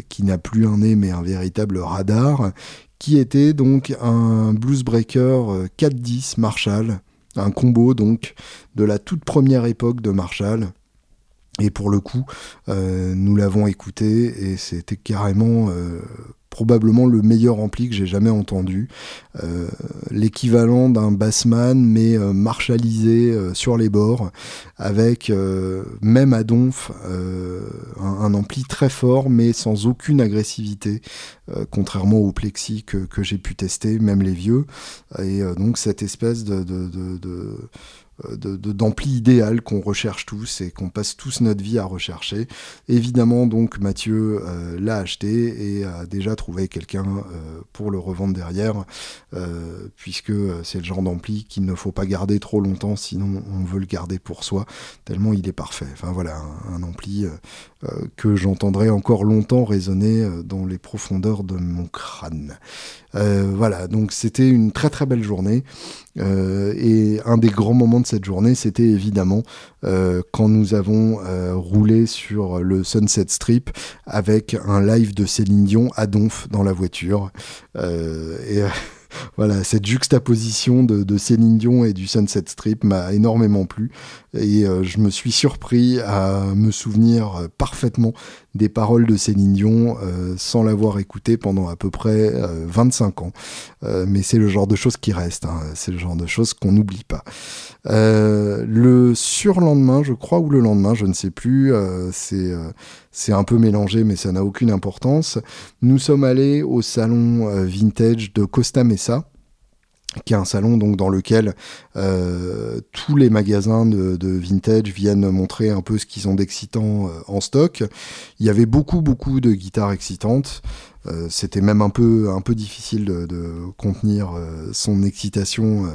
qui n'a plus un nez mais un véritable radar, qui était donc un Bluesbreaker 410 Marshall un combo donc de la toute première époque de Marshall. Et pour le coup, euh, nous l'avons écouté et c'était carrément euh, probablement le meilleur ampli que j'ai jamais entendu. Euh, l'équivalent d'un bassman, mais marshallisé sur les bords, avec même à donf un, ampli très fort, mais sans aucune agressivité, contrairement au plexi que, j'ai pu tester, même les vieux. Et donc cette espèce de euh, d'ampli idéal qu'on recherche tous et qu'on passe tous notre vie à rechercher. Évidemment, donc Mathieu euh, l'a acheté et a déjà trouvé quelqu'un euh, pour le revendre derrière, puisque c'est le genre d'ampli qu'il ne faut pas garder trop longtemps, sinon on veut le garder pour soi, tellement il est parfait. Enfin voilà, un, un ampli que j'entendrai encore longtemps résonner dans les profondeurs de mon crâne. voilà, donc c'était une très très belle journée. et un des grands moments de cette journée, c'était évidemment euh, quand nous avons euh, roulé sur le Sunset Strip avec un live de Céline Dion à Donf dans la voiture. Euh, et voilà, cette juxtaposition de, Céline Dion et du Sunset Strip m'a énormément plu et je me suis surpris à me souvenir parfaitement des paroles de Céline Dion euh, sans l'avoir écouté pendant à peu près 25 ans. Euh, mais c'est le genre de choses qui restent, hein. c'est le genre de choses qu'on n'oublie pas. Euh, le surlendemain, je crois, ou le lendemain, je ne sais plus, c'est c'est un peu mélangé, mais ça n'a aucune importance. Nous sommes allés au salon vintage de Costa Mesa qui est un salon donc dans lequel euh, tous les magasins de, vintage viennent montrer un peu ce qu'ils ont d'excitant euh, en stock. Il y avait beaucoup beaucoup de guitares excitantes. Euh, c'était même un peu, un peu difficile de, contenir euh, son excitation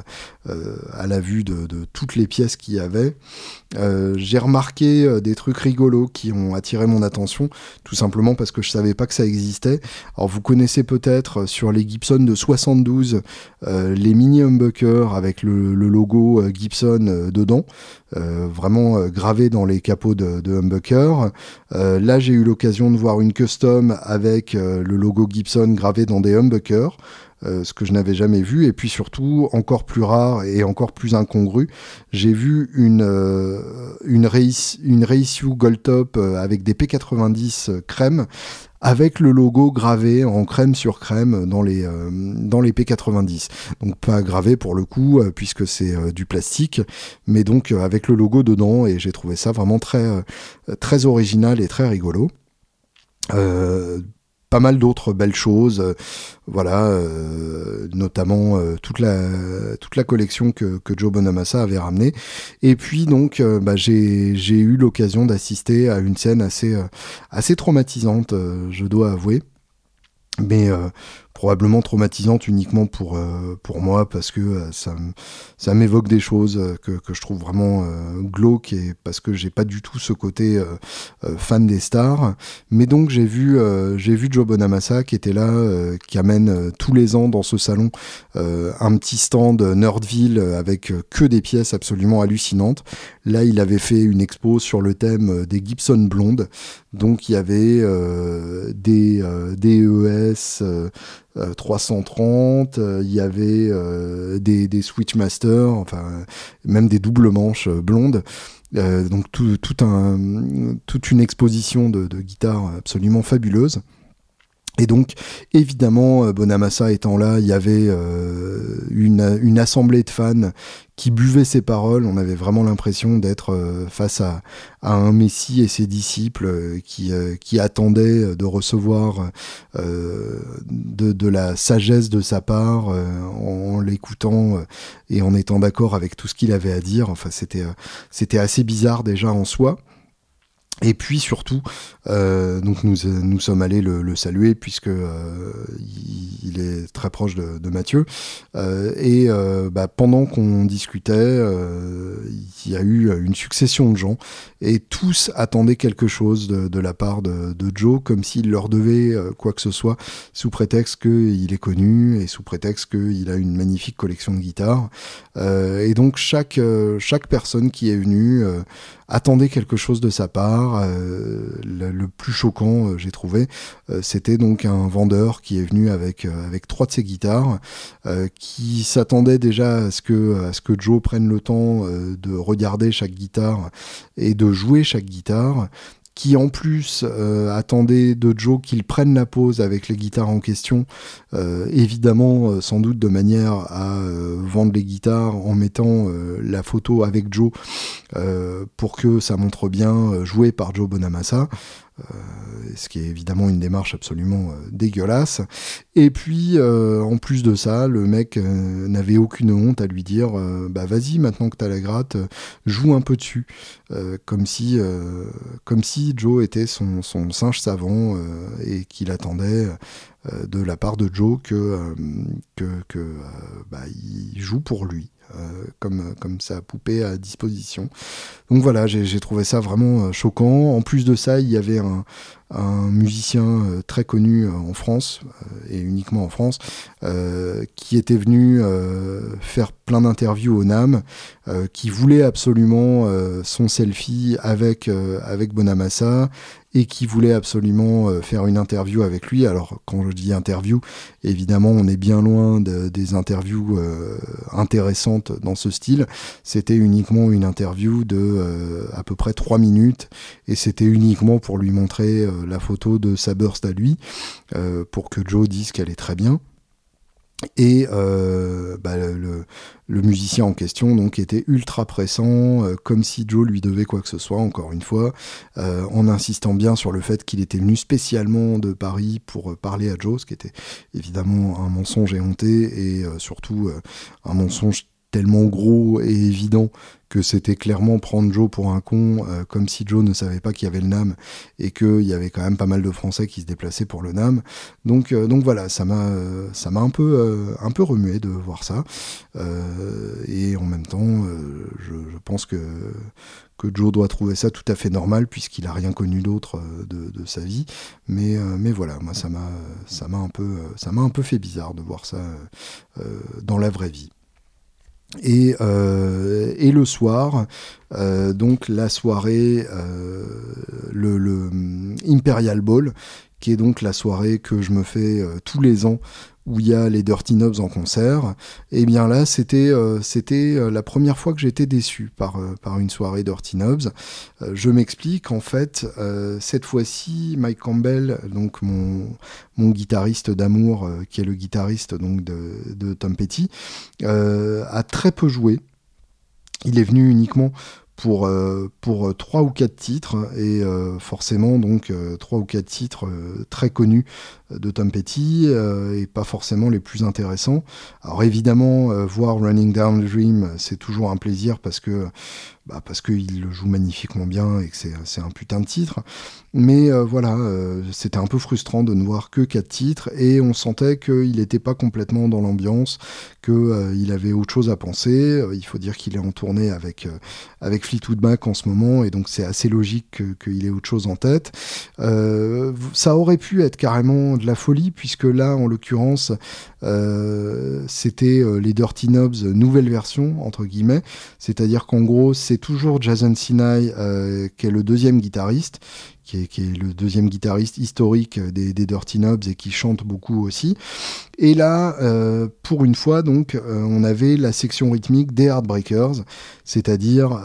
euh, à la vue de, toutes les pièces qu'il y avait. J'ai remarqué des trucs rigolos qui ont attiré mon attention, tout simplement parce que je savais pas que ça existait. Alors vous connaissez peut-être sur les Gibson de 72 les mini humbuckers avec le, logo Gibson dedans. vraiment gravé dans les capots de, de humbucker. là, j'ai eu l'occasion de voir une custom avec le logo Gibson gravé dans des humbuckers, euh, ce que je n'avais jamais vu. Et puis surtout, encore plus rare et encore plus incongru, j'ai vu une, euh, une, race, une Gold Top euh, avec des P90 crème avec le logo gravé en crème sur crème dans les, dans les P90. Donc pas gravé pour le coup, puisque c'est du plastique, mais donc avec le logo dedans, et j'ai trouvé ça vraiment très, très original et très rigolo pas mal d'autres belles choses, euh, voilà, euh, notamment euh, toute la toute la collection que, que Joe Bonamassa avait ramené. Et puis donc, bah, j'ai j'ai eu l'occasion d'assister à une scène assez assez traumatisante, je dois avouer. Mais probablement traumatisante uniquement pour, euh, pour moi parce que euh, ça, ça m'évoque des choses euh, que, que, je trouve vraiment glauques et parce que j'ai pas du tout ce côté fan des stars. Mais donc j'ai vu, j'ai vu Joe Bonamassa qui était là, qui amène tous les ans dans ce salon un petit stand Nerdville avec que des pièces absolument hallucinantes. Là, il avait fait une expo sur le thème des Gibson blondes. Donc il y avait des DES, 330, euh, euh, il y avait euh, des, des Switchmaster, enfin même des doubles manches blondes. donc tout, toute une exposition de, de guitares absolument fabuleuse. Et donc, évidemment, euh, Bonamassa étant là, il y avait euh, une, assemblée de fans qui buvaient ses paroles. On avait vraiment l'impression d'être euh, face à, un Messie et ses disciples qui, attendaient de recevoir de, la sagesse de sa part en, l'écoutant et en étant d'accord avec tout ce qu'il avait à dire. Enfin, c'était assez bizarre déjà en soi. Et puis surtout, euh, donc nous, nous sommes allés le, saluer puisque euh, il, est très proche de, Mathieu. Euh, et bah, pendant qu'on discutait, il y a eu une succession de gens et tous attendaient quelque chose de, la part de, Joe, comme s'il leur devait quoi que ce soit, sous prétexte qu'il est connu et sous prétexte qu'il a une magnifique collection de guitares. et donc chaque chaque personne qui est venue attendait quelque chose de sa part. Euh, le, plus choquant, euh, j'ai trouvé, euh, c'était donc un vendeur qui est venu avec, avec trois de ses guitares, qui s'attendait déjà à ce, que, à ce que Joe prenne le temps de regarder chaque guitare et de jouer chaque guitare qui en plus euh, attendait de Joe qu'il prenne la pause avec les guitares en question, euh, évidemment euh, sans doute de manière à vendre les guitares en mettant la photo avec Joe pour que ça montre bien joué par Joe Bonamassa. Euh, ce qui est évidemment une démarche absolument euh, dégueulasse. Et puis, euh, en plus de ça, le mec n'avait aucune honte à lui dire bah vas-y, maintenant que t'as la gratte, joue un peu dessus. comme, si, comme si Joe était son, singe savant et qu'il attendait de la part de Joe que, que, bah, joue pour lui. Euh, comme, sa poupée à disposition. Donc voilà, j'ai trouvé ça vraiment euh, choquant. En plus de ça, il y avait un, un musicien euh, très connu en France, et uniquement en France, qui était venu faire plein d'interviews au NAM, qui voulait absolument son selfie avec, avec Bonamassa, et qui voulait absolument euh, faire une interview avec lui. Alors quand je dis interview, évidemment on est bien loin des interviews euh, intéressantes dans ce style. C'était uniquement une interview de euh, à peu près trois minutes et c'était uniquement pour lui montrer la photo de sa burst à lui pour que Joe dise qu'elle est très bien. Et euh, bah, le, musicien en question donc était ultra pressant, euh, comme si Joe lui devait quoi que ce soit, encore une fois, euh, en insistant bien sur le fait qu'il était venu spécialement de Paris pour parler à Joe, ce qui était évidemment un mensonge éhonté et surtout un mensonge tellement gros et évident que c'était clairement prendre Joe pour un con, euh, comme si Joe ne savait pas qu'il y avait le NAM et qu'il y avait quand même pas mal de Français qui se déplaçaient pour le NAM. Donc, euh, donc voilà, ça m'a, euh, un peu remué de voir ça. et en même temps, je, pense que Joe doit trouver ça tout à fait normal puisqu'il a rien connu d'autre de, sa vie. Mais, voilà, moi un peu, ça m'a un peu fait bizarre de voir ça dans la vraie vie. Et, euh, et, le soir, euh, donc la soirée, euh, le, le, Imperial Ball, qui est donc la soirée que je me fais tous les ans où il y a les Dirty Knobs en concert, et eh bien là, c'était euh, c'était euh, la première fois que j'étais déçu par, euh, par une soirée Dirty Knobs. je m'explique, en fait, cette fois-ci, Mike Campbell, donc mon, mon guitariste d'amour, qui est le guitariste donc de, de Tom Petty, a très peu joué. Il est venu uniquement pour, euh, pour 3 ou 4 titres, et euh, forcément donc 3 ou 4 titres très connus de Tom Petty, et pas forcément les plus intéressants. Alors évidemment, voir Running Down the Dream, c'est toujours un plaisir parce que bah parce qu'il le joue magnifiquement bien et que c'est un putain de titre. Mais euh, voilà, euh, c'était un peu frustrant de ne voir que quatre titres et on sentait qu'il n'était pas complètement dans l'ambiance, qu'il euh, avait autre chose à penser. il faut dire qu'il est en tournée avec, avec Fleetwood Mac en ce moment et donc c'est assez logique qu'il ait autre chose en tête. ça aurait pu être carrément de la folie puisque là, en l'occurrence, c'était les Dirty Knobs nouvelle version, entre guillemets. C'est-à-dire qu'en gros, c'est toujours Jason Sinai euh, qui est le deuxième guitariste, qui est, le deuxième guitariste historique des, Dirty Knobs et qui chante beaucoup aussi. Et là, euh, pour une fois, donc, euh, on avait la section rythmique des Heartbreakers, c'est-à-dire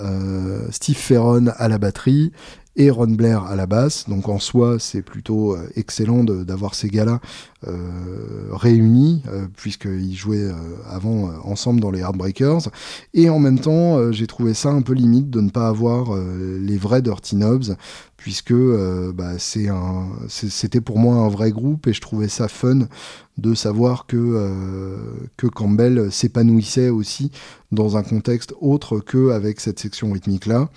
Steve Ferron à la batterie et Ron Blair à la basse. Donc en soi, c'est plutôt excellent d'avoir ces gars-là euh, réunis, euh, puisqu'ils jouaient euh, avant ensemble dans les Heartbreakers. Et en même temps, j'ai trouvé ça un peu limite de ne pas avoir les vrais Dirty Knobs, puisque bah, c'était pour moi un vrai groupe et je trouvais ça fun de savoir que, que Campbell s'épanouissait aussi dans un contexte autre qu'avec cette section rythmique-là.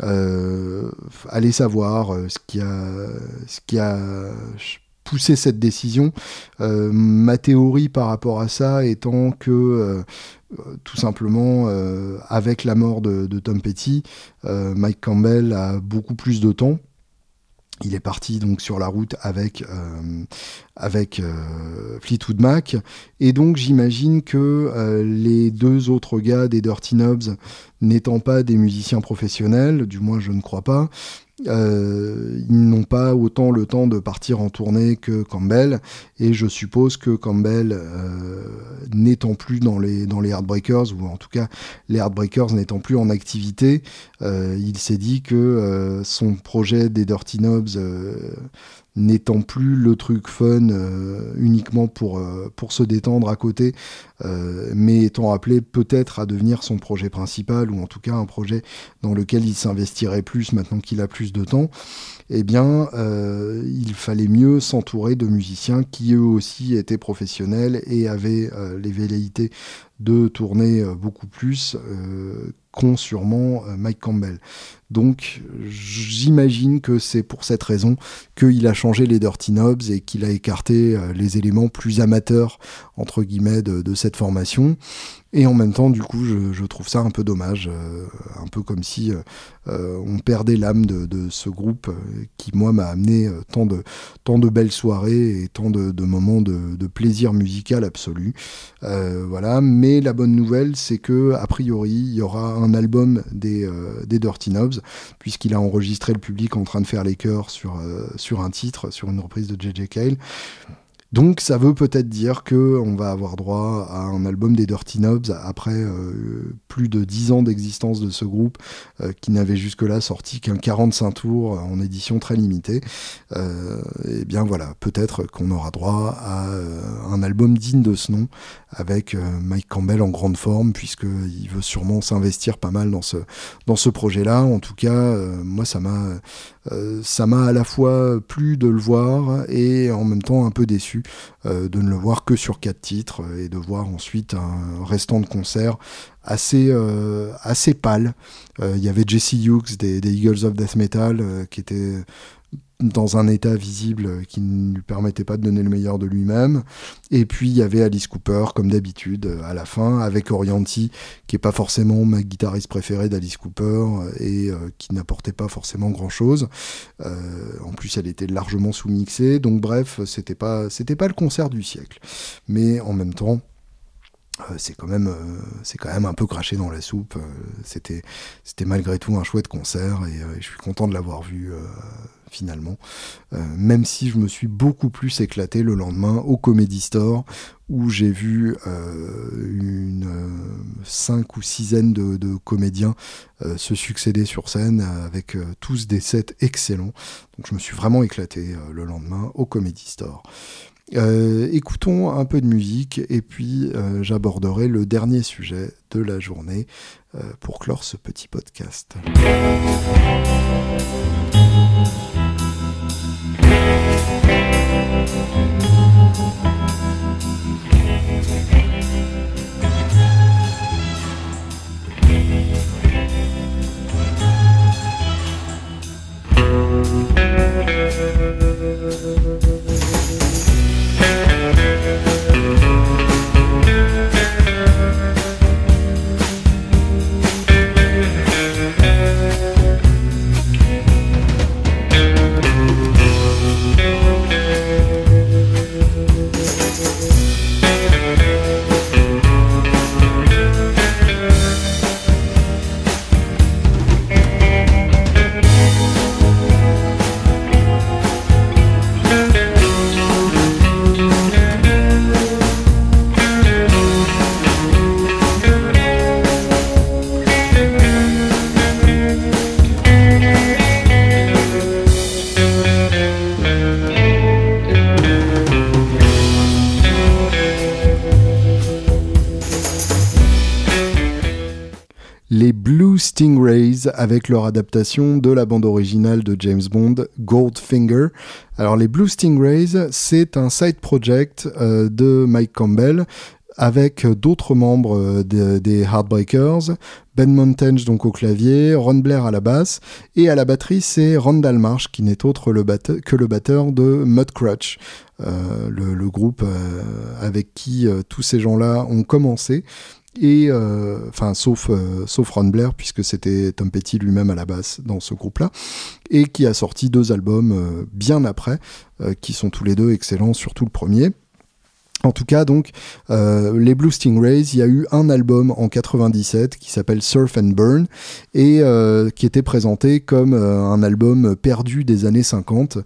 Allez savoir ce qui a, ce qui a poussé cette décision. ma théorie par rapport à ça étant que tout simplement, avec la mort de, de Tom Petty, Mike Campbell a beaucoup plus de temps il est parti donc sur la route avec euh, euh, Fleetwood Mac. Et donc j'imagine que euh, les deux autres gars des Dirty Knobs n'étant pas des musiciens professionnels, du moins je ne crois pas, ils n'ont pas autant le temps de partir en tournée que Campbell, et je suppose que Campbell, n'étant plus dans les, dans les Heartbreakers, ou en tout cas les Heartbreakers n'étant plus en activité, euh, il s'est dit que son projet des Dirty Knobs n'étant plus le truc fun euh, uniquement pour, euh, se détendre à côté, euh, mais étant appelé peut-être à devenir son projet principal, ou en tout cas un projet dans lequel il s'investirait plus maintenant qu'il a plus de temps, eh bien, il fallait mieux s'entourer de musiciens qui eux aussi étaient professionnels et avaient les velléités de tourner beaucoup plus qu'ont sûrement Mike Campbell. Donc j'imagine que c'est pour cette raison qu'il a changé les Dirty Knobs et qu'il a écarté euh, les éléments plus amateurs entre guillemets de, cette formation. Et en même temps, du coup, je, trouve ça un peu dommage, euh, un peu comme si euh, on perdait l'âme de, ce groupe qui, moi, m'a amené tant, de, tant de belles soirées et tant de, moments de, plaisir musical absolu. voilà. Mais la bonne nouvelle, c'est que a priori, il y aura un album des, Dirty Knobs puisqu'il a enregistré le public en train de faire les chœurs sur, euh, sur un titre, sur une reprise de J.J. Cale. Donc ça veut peut-être dire que on va avoir droit à un album des Dirty Knobs après euh, plus de 10 ans d'existence de ce groupe euh, qui n'avait jusque-là sorti qu'un 45 tours en édition très limitée. et eh bien voilà, peut-être qu'on aura droit à un album digne de ce nom avec euh, Mike Campbell en grande forme, puisqu'il veut sûrement s'investir pas mal dans ce, projet-là. En tout cas, euh, moi, ça m'a, euh, ça m'a à la fois plu de le voir et en même temps un peu déçu de ne le voir que sur quatre titres et de voir ensuite un restant de concert assez, assez pâle. Il y avait Jesse Hughes des, des, Eagles of Death Metal qui était dans un état visible qui ne lui permettait pas de donner le meilleur de lui-même. Et puis il y avait Alice Cooper, comme d'habitude, à la fin, avec Orianti, qui est pas forcément ma guitariste préférée d'Alice Cooper et euh, qui n'apportait pas forcément grand-chose. Euh, en plus, elle était largement sous-mixée. Donc bref, c'était pas, c'était pas le concert du siècle. Mais en même temps, c'est quand même c'est quand même un peu craché dans la soupe c'était c'était malgré tout un chouette concert et je suis content de l'avoir vu finalement, euh, même si je me suis beaucoup plus éclaté le lendemain au Comedy Store, où j'ai vu euh, une euh, cinq ou sixaine de, de comédiens se succéder sur scène avec tous des sets excellents. Donc je me suis vraiment éclaté le lendemain au Comedy Store. Écoutons un peu de musique et puis j'aborderai le dernier sujet de la journée pour clore ce petit podcast. Avec leur adaptation de la bande originale de James Bond, Goldfinger. Alors les Blue Stingrays, c'est un side project euh, de Mike Campbell avec d'autres membres des Heartbreakers, Ben Montage donc au clavier, Ron Blair à la basse, et à la batterie c'est Randall Marsh qui n'est autre que le batteur de Mudcrutch, euh, le, groupe euh, avec qui euh, tous ces gens-là ont commencé et enfin sauf sauf Ron Blair puisque c'était Tom Petty lui-même à la basse dans ce groupe-là et qui a sorti deux albums bien après qui sont tous les deux excellents surtout le premier en tout cas, donc, euh, les Blue Stingrays, il y a eu un album en 97 qui s'appelle Surf and Burn et euh, qui était présenté comme euh, un album perdu des années 50.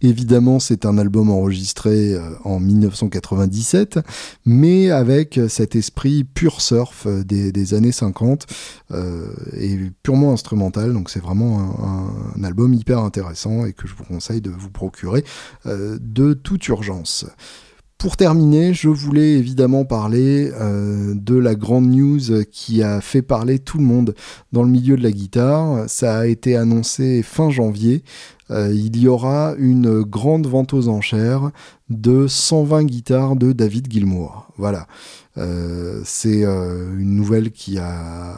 Évidemment, c'est un album enregistré en 1997, mais avec cet esprit pur surf des, années 50 et purement instrumental. Donc, c'est vraiment un, un, album hyper intéressant et que je vous conseille de vous procurer de toute urgence. Pour terminer, je voulais évidemment parler euh, de la grande news qui a fait parler tout le monde dans le milieu de la guitare. Ça a été annoncé fin janvier. Euh, il y aura une grande vente aux enchères de 120 guitares de David Gilmour. Voilà. Euh, c'est une nouvelle qui a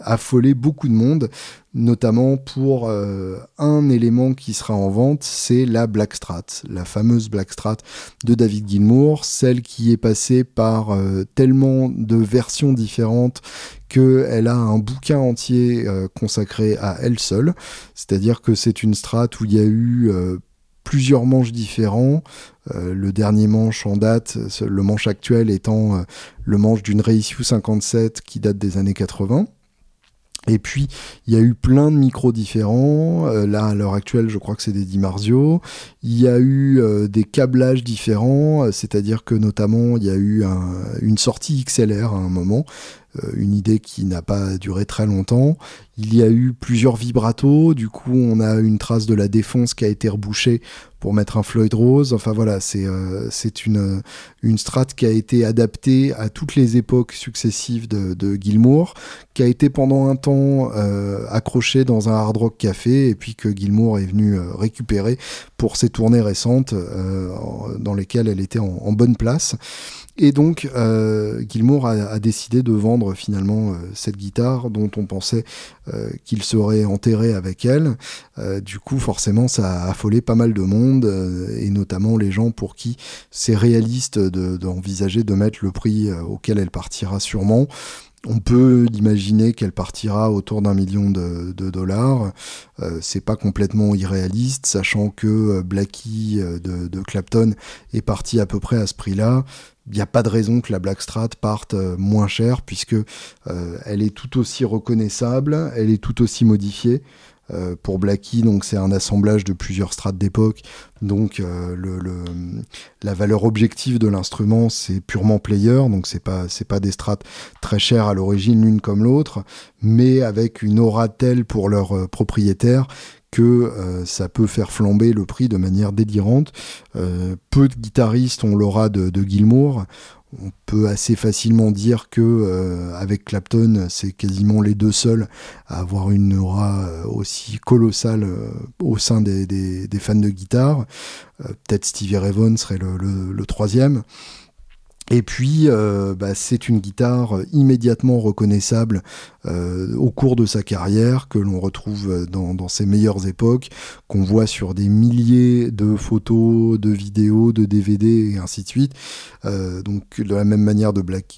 affolé beaucoup de monde notamment pour euh, un élément qui sera en vente, c'est la Blackstrat, la fameuse Blackstrat de David Gilmour, celle qui est passée par euh, tellement de versions différentes qu'elle a un bouquin entier euh, consacré à elle seule, c'est-à-dire que c'est une strat où il y a eu plusieurs manches différents. le dernier manche en date, le manche actuel étant le manche d'une Reissue 57 qui date des années 80. Et puis, il y a eu plein de micros différents. Euh, là, à l'heure actuelle, je crois que c'est des Dimarzio. Il y a eu euh, des câblages différents, euh, c'est-à-dire que notamment, il y a eu une sortie XLR à un moment, une idée qui n'a pas duré très longtemps. Il y a eu plusieurs vibratos, du coup, on a une trace de la défonce qui a été rebouchée pour mettre un Floyd Rose. Enfin voilà, c'est euh, c'est une, une strat qui a été adaptée à toutes les époques successives de, de Gilmour, qui a été pendant un temps euh, accrochée dans un hard rock café et puis que Gilmour est venu euh, récupérer pour ses tournées récentes dans lesquelles elle était en bonne place. Et donc, euh, Gilmour a, décidé de vendre finalement euh, cette guitare dont on pensait euh, qu'il serait enterré avec elle. du coup, forcément, ça a affolé pas mal de monde, et notamment les gens pour qui c'est réaliste d'envisager de, mettre le prix auquel elle partira sûrement. On peut imaginer qu'elle partira autour d'un million de, dollars. c'est pas complètement irréaliste, sachant que Blackie de, de, Clapton est parti à peu près à ce prix-là il n'y a pas de raison que la Blackstrat parte euh, moins cher puisque euh, elle est tout aussi reconnaissable, elle est tout aussi modifiée. Euh, pour Blackie, donc c'est un assemblage de plusieurs strates d'époque. Donc le, la valeur objective de l'instrument c'est purement player, donc c'est pas pas des strates très chères à l'origine l'une comme l'autre, mais avec une aura telle pour leur propriétaire que euh, ça peut faire flamber le prix de manière délirante. Euh, peu de guitaristes ont l'aura de, de, Gilmour. On peut assez facilement dire que euh, avec Clapton, c'est quasiment les deux seuls à avoir une aura aussi colossale au sein des, des, fans de guitare. Peut-être Stevie Ray Vaughan serait le troisième. Et puis, euh, bah, c'est une guitare immédiatement reconnaissable euh, au cours de sa carrière, que l'on retrouve dans, ses meilleures époques, qu'on voit sur des milliers de photos, de vidéos, de DVD et ainsi de suite. Euh, donc, de la même manière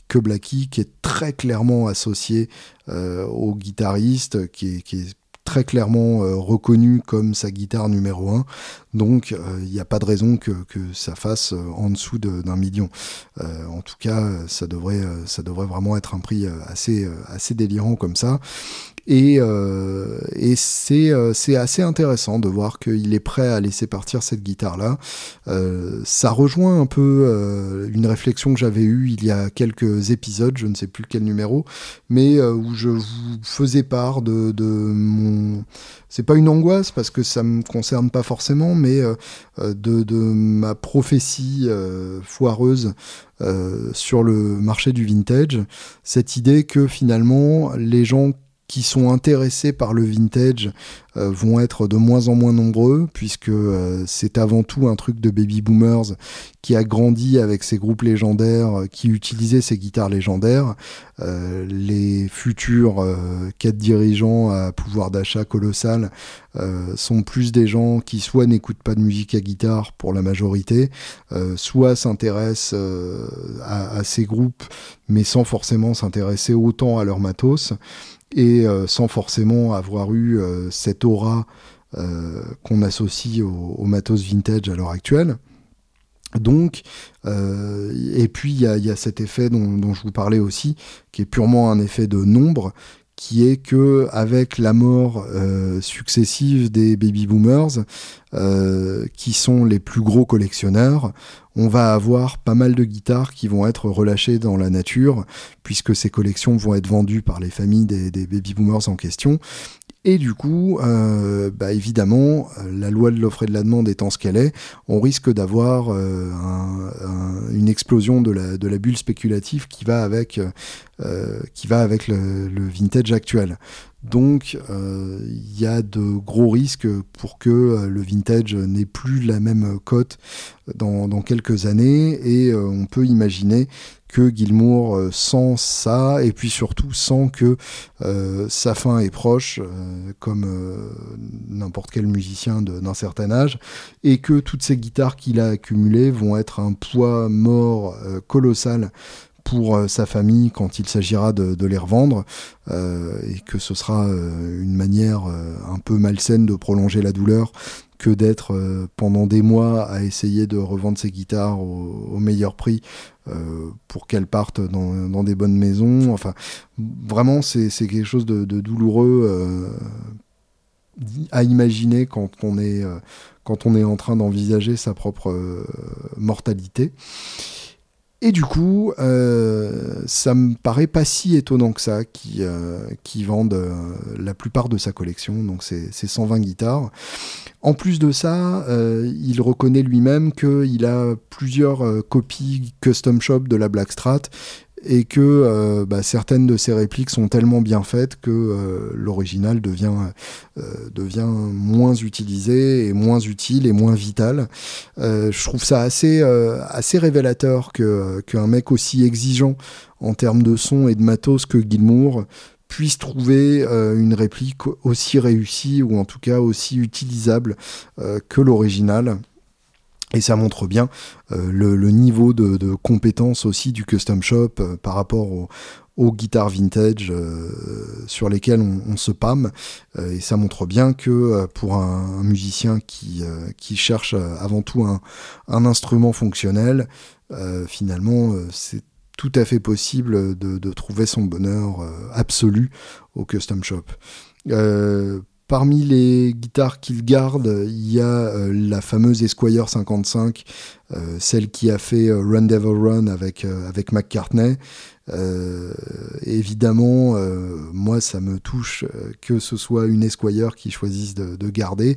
que Blackie, qui est très clairement associé au guitariste, qui est très clairement euh, reconnu comme sa guitare numéro 1. Donc euh, il n'y a pas de raison que, ça fasse euh, en dessous d'un million. en tout cas, ça devrait, vraiment être un prix assez délirant comme ça. Et, euh, et c'est, euh, c'est assez intéressant de voir qu'il est prêt à laisser partir cette guitare-là. Euh, ça rejoint un peu euh, une réflexion que j'avais eue il y a quelques épisodes, je ne sais plus quel numéro, mais euh, où je vous faisais part de, de mon... C'est pas une angoisse parce que ça me concerne pas forcément, mais de, de ma prophétie foireuse sur le marché du vintage. Cette idée que finalement les gens qui sont intéressés par le vintage euh, vont être de moins en moins nombreux, puisque euh, c'est avant tout un truc de baby boomers qui a grandi avec ces groupes légendaires, euh, qui utilisaient ces guitares légendaires. les futurs quatre dirigeants à pouvoir d'achat colossal sont plus des gens qui soit n'écoutent pas de musique à guitare pour la majorité, soit s'intéressent à, à, ces groupes, mais sans forcément s'intéresser autant à leur matos et euh, sans forcément avoir eu euh, cette aura euh, qu'on associe au, matos vintage à l'heure actuelle. Donc, et puis il y, a, cet effet dont, je vous parlais aussi, qui est purement un effet de nombre, qui est que avec la mort successive des baby boomers, qui sont les plus gros collectionneurs, on va avoir pas mal de guitares qui vont être relâchées dans la nature, puisque ces collections vont être vendues par les familles des, baby boomers en question. Et du coup, euh, bah évidemment, la loi de l'offre et de la demande étant ce qu'elle est, on risque d'avoir euh, une explosion de la, bulle spéculative qui va avec, euh, qui va avec le, vintage actuel. Donc il y a de gros risques pour que le vintage n'ait plus la même cote dans quelques années et on peut imaginer que Gilmour euh, sans ça, et puis surtout sans que euh, sa fin est proche, euh, comme n'importe quel musicien d'un certain âge, et que toutes ces guitares qu'il a accumulées vont être un poids mort colossal pour sa famille quand il s'agira de, de, les revendre et que ce sera une manière un peu malsaine de prolonger la douleur que d'être pendant des mois à essayer de revendre ses guitares au meilleur prix euh, pour qu'elles partent dans, des bonnes maisons. Enfin, vraiment, c'est quelque chose de, douloureux euh, à imaginer quand on est, euh, quand on est en train d'envisager sa propre mortalité. Et du coup, euh, ça me paraît pas si étonnant que ça qui euh, euh, la plupart de sa collection, donc c'est 120 guitares. En plus de ça, il reconnaît lui-même qu'il a plusieurs copies custom shop de la Blackstrat et que euh, bah, certaines de ces répliques sont tellement bien faites que euh, l'original devient, euh, devient moins utilisé et moins utile et moins vital. je trouve ça assez, assez révélateur qu'un mec aussi exigeant en termes de son et de matos que Gilmour puisse trouver une réplique aussi réussie ou en tout cas aussi utilisable que l'original. Et ça montre bien euh, le, niveau de, compétence aussi du custom shop euh, par rapport aux guitares vintage euh, sur lesquelles on, se pâme. et ça montre bien que pour un, musicien qui, cherche avant tout un, instrument fonctionnel, finalement, c'est tout à fait possible de trouver son bonheur absolu au custom shop. Parmi les guitares qu'il garde, il y a euh, la fameuse Esquire 55, euh, celle qui a fait euh, Run Run avec, avec McCartney. évidemment, moi, ça me touche que ce soit une Esquire qui choisisse de, de garder,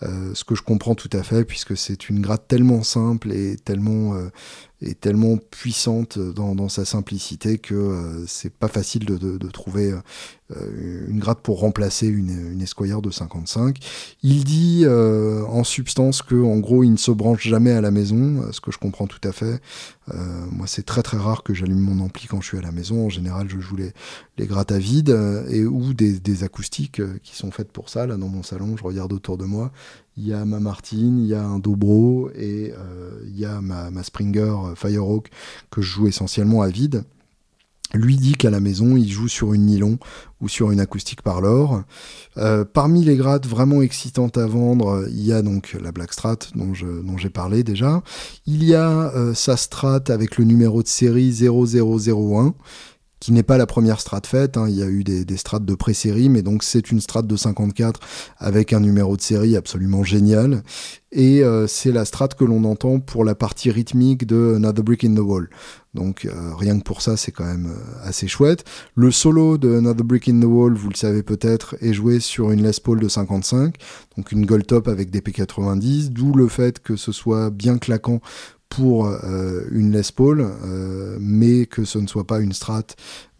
ce que je comprends tout à fait, puisque c'est une gratte tellement simple et tellement est tellement puissante dans, sa simplicité que euh, c'est pas facile de, trouver euh, une gratte pour remplacer une, une Esquire de 55. Il dit euh, en substance que en gros il ne se branche jamais à la maison, ce que je comprends tout à fait. moi c'est très très rare que j'allume mon ampli quand je suis à la maison. En général je joue les, grattes à vide et ou des, des acoustiques qui sont faites pour ça. Là dans mon salon je regarde autour de moi il y a ma Martine, il y a un Dobro et euh, il y a ma, Springer euh, Firehawk que je joue essentiellement à vide. Lui dit qu'à la maison, il joue sur une nylon ou sur une acoustique par l'or. Euh, parmi les grattes vraiment excitantes à vendre, il y a donc la Black Strat dont, j'ai parlé déjà. Il y a sa Strat avec le numéro de série 0001 qui n'est pas la première strat faite. Hein. Il y a eu des, des strates de pré-série, mais donc c'est une strat de 54 avec un numéro de série absolument génial. Et euh, c'est la strat que l'on entend pour la partie rythmique de Another Brick in the Wall. Donc euh, rien que pour ça, c'est quand même euh, assez chouette. Le solo de Another Brick in the Wall, vous le savez peut-être, est joué sur une Les Paul de 55, donc une Gold Top avec des P90, d'où le fait que ce soit bien claquant pour une Les Paul, mais que ce ne soit pas une Strat,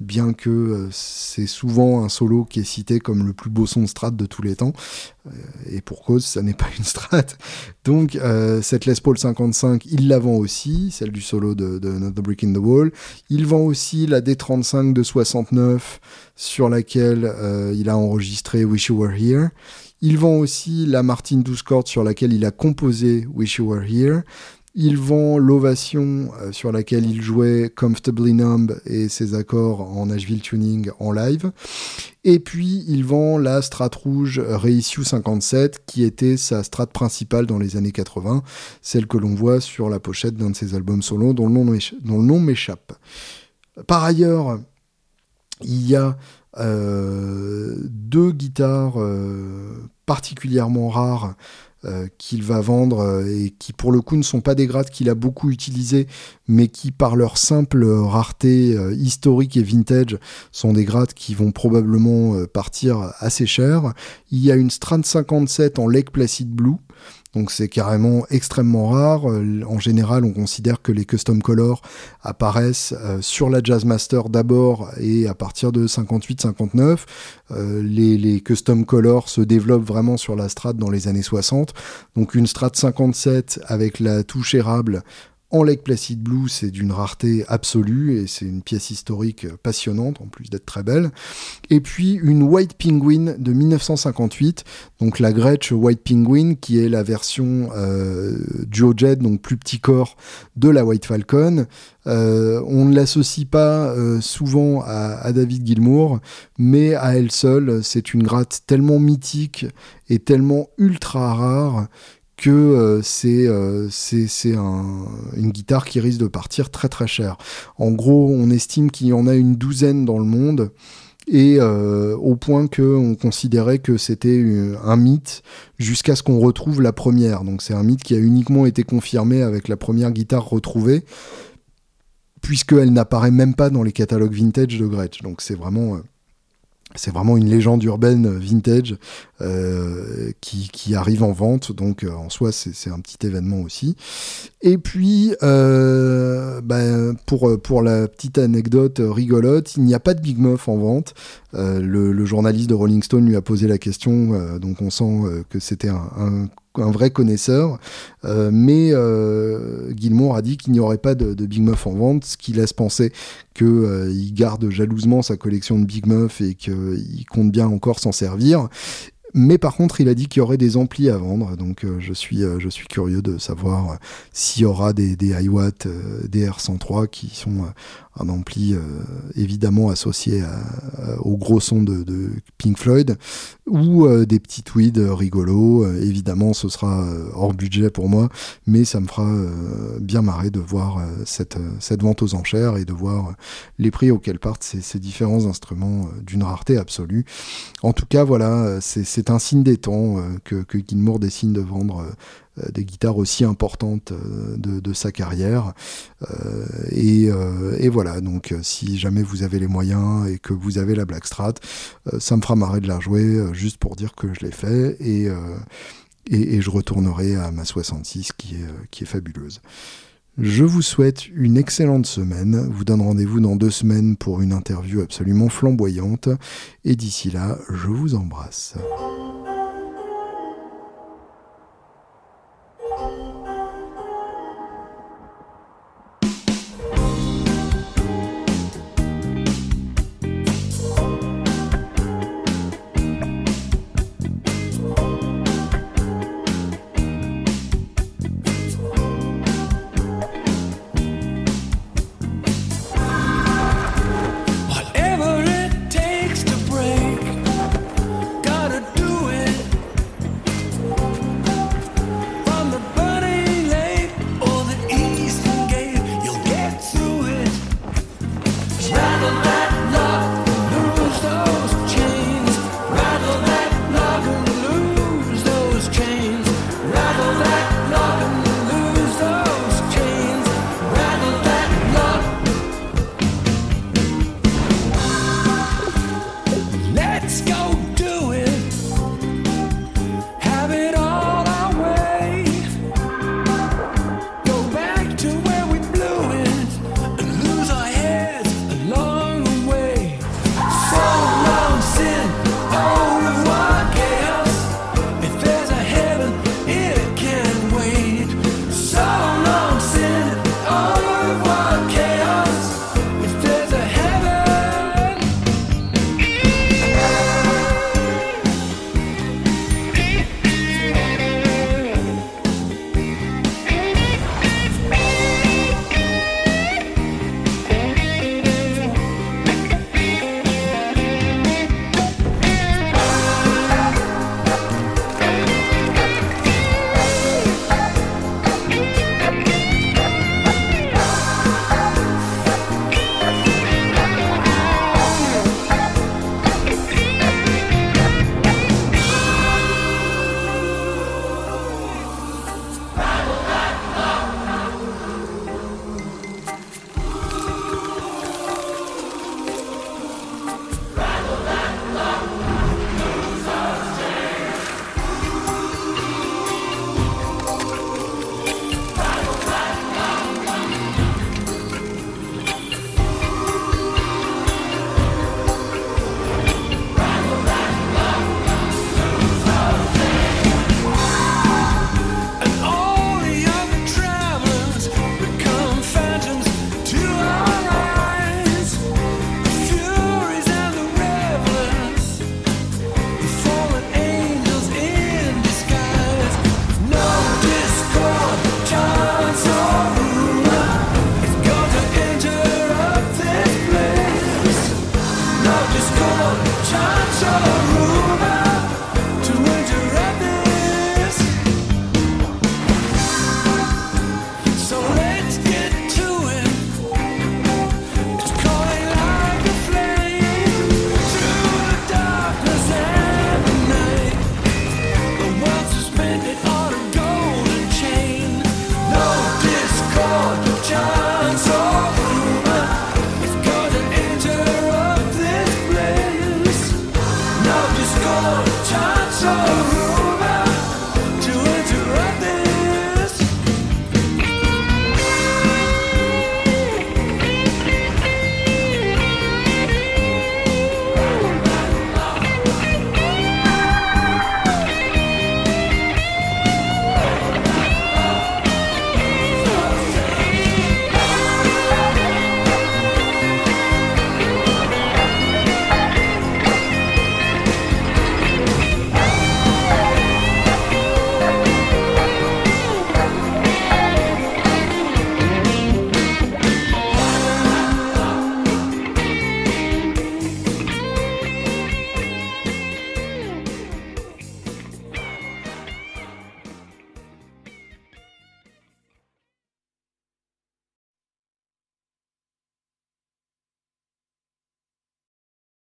bien que c'est souvent un solo qui est cité comme le plus beau son de Strat de tous les temps, et pour cause, ça n'est pas une Strat. Donc cette Les Paul 55, il la vend aussi, celle du solo de, de The Brick in the Wall. Il vend aussi la D35 de 69 sur laquelle il a enregistré Wish You Were Here. Il vend aussi la Martin 12 cordes sur laquelle il a composé Wish You Were Here. Il vend l'ovation euh, sur laquelle il jouait Comfortably Numb et ses accords en Nashville Tuning en live. Et puis il vend la Strat rouge Reissue 57 qui était sa strat principale dans les années 80, celle que l'on voit sur la pochette d'un de ses albums solo dont le nom m'échappe. Par ailleurs, il y a euh, deux guitares euh, particulièrement rares euh, qu'il va vendre et qui pour le coup ne sont pas des grades qu'il a beaucoup utilisés mais qui par leur simple rareté historique et vintage sont des grades qui vont probablement partir assez cher. Il y a une Strand 57 en Lake Placid Blue donc c'est carrément extrêmement rare. Euh, en général, on considère que les custom colors apparaissent euh, sur la Jazzmaster d'abord et à partir de 58-59. Euh, les, les, custom colors se développent vraiment sur la Strat dans les années 60. Donc une Strat 57 avec la touche érable en Lake Placid Blue, c'est d'une rareté absolue et c'est une pièce historique passionnante en plus d'être très belle. Et puis une White Penguin de 1958, donc la Gretsch White Penguin qui est la version euh, duo jet, donc plus petit corps de la White Falcon. Euh, on ne l'associe pas euh, souvent à, David Gilmour, mais à elle seule, c'est une gratte tellement mythique et tellement ultra rare euh, euh, c'est c'est une guitare qui risque de partir très très cher. En gros, on estime qu'il y en a une douzaine dans le monde et euh, au point qu'on considérait que c'était un mythe jusqu'à ce qu'on retrouve la première. Donc c'est un mythe qui a uniquement été confirmé avec la première guitare retrouvée, puisqu'elle n'apparaît même pas dans les catalogues vintage de Gretsch. Donc c'est vraiment c'est vraiment une légende urbaine vintage euh, qui, arrive en vente, donc euh, en soi c'est un petit événement aussi. Et puis, euh, bah, pour, pour la petite anecdote rigolote, il n'y a pas de Big Muff en vente. Le, journaliste de Rolling Stone lui a posé la question, donc on sent que c'était un un vrai connaisseur, euh, mais euh, a dit qu'il n'y aurait pas de, Big Muff en vente, ce qui laisse penser qu'il euh, garde jalousement sa collection de Big Muff et qu'il compte bien encore s'en servir. Mais par contre, il a dit qu'il y aurait des amplis à vendre, donc je, suis, je suis curieux de savoir s'il y aura des, des iWatt DR103 qui sont un ampli euh, évidemment associé au gros son de, Pink Floyd, ou euh, des petits tweeds rigolos. Euh, évidemment, ce sera hors budget pour moi, mais ça me fera bien marrer de voir cette, vente aux enchères et de voir les prix auxquels partent ces, différents instruments d'une rareté absolue. En tout cas, voilà, c'est un signe des temps que, que Gilmour décide de vendre des guitares aussi importantes euh, de, sa carrière. Euh, et, voilà, donc si jamais vous avez les moyens et que vous avez la Black Strat, ça me fera marrer de la jouer juste pour dire que je l'ai fait et, et, je retournerai à ma 66 qui est, qui est fabuleuse. Je vous souhaite une excellente semaine. Vous donne rendez-vous dans deux semaines pour une interview absolument flamboyante. Et d'ici là, je vous embrasse.